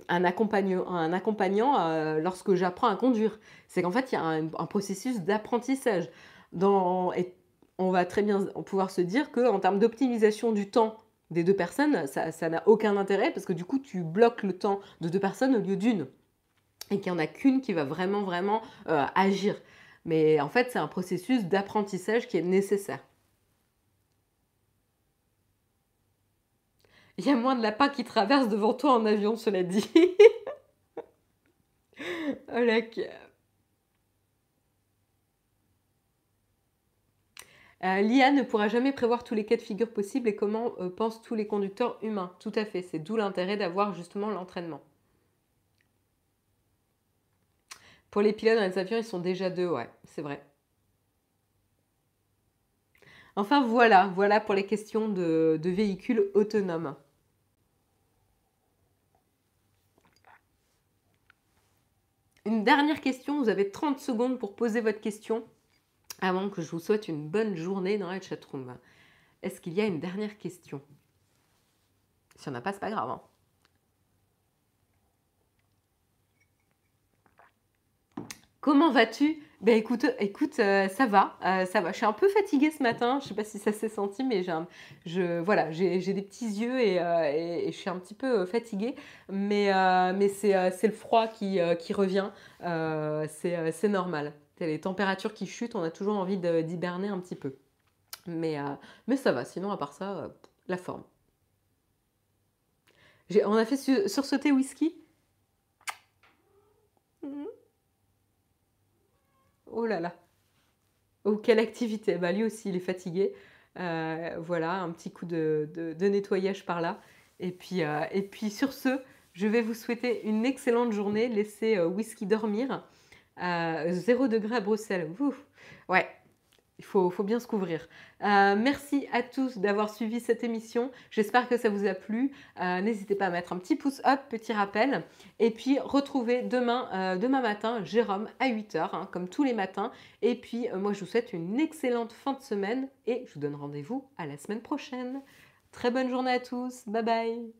un, accompagnant, un accompagnant euh, lorsque j'apprends à conduire? C'est qu'en fait, il y a un, processus d'apprentissage. Et on va très bien pouvoir se dire qu'en termes d'optimisation du temps des deux personnes, ça n'a aucun intérêt parce que du coup, tu bloques le temps de deux personnes au lieu d'une et qu'il n'y en a qu'une qui va vraiment, vraiment euh, agir. Mais en fait, c'est un processus d'apprentissage qui est nécessaire. Il y a moins de lapins qui traversent devant toi en avion, cela dit. oh euh, L'IA ne pourra jamais prévoir tous les cas de figure possibles et comment euh, pensent tous les conducteurs humains. Tout à fait, c'est d'où l'intérêt d'avoir justement l'entraînement. Pour les pilotes dans les avions, ils sont déjà deux, ouais, c'est vrai. Enfin voilà, voilà pour les questions de, véhicules autonomes. Une dernière question, vous avez 30 secondes pour poser votre question avant que je vous souhaite une bonne journée dans la chatroom. Est-ce qu'il y a une dernière question? Si on n'a pas, c'est pas grave. Hein Comment vas-tu? Ben écoute, écoute, euh, ça va, euh, ça va. Je suis un peu fatiguée ce matin. Je sais pas si ça s'est senti, mais j'ai, je, voilà, j'ai, des petits yeux euh, et, je suis un petit peu fatiguée. Mais, mais c'est, le froid qui, qui revient. c'est, normal. Les températures qui chutent, on a toujours envie d'hiberner un petit peu. Mais, mais ça va. Sinon, à part ça, la forme. on a fait sursauter whisky? Oh là là. Oh, quelle activité. Bah, lui aussi, il est fatigué. Euh, voilà, un petit coup de, nettoyage par là. Et puis, euh, et puis sur ce, je vais vous souhaiter une excellente journée. Laissez euh, Whisky dormir. 0 degré à Bruxelles. Ouais, il faut, bien se couvrir. Euh, merci à tous d'avoir suivi cette émission. J'espère que ça vous a plu. Euh, n'hésitez pas à mettre un petit pouce up, petit rappel. Et puis retrouvez demain, euh, matin Jérôme à 8h, hein, comme tous les matins. Et puis moi je vous souhaite une excellente fin de semaine et je vous donne rendez-vous à la semaine prochaine. Très bonne journée à tous. Bye bye.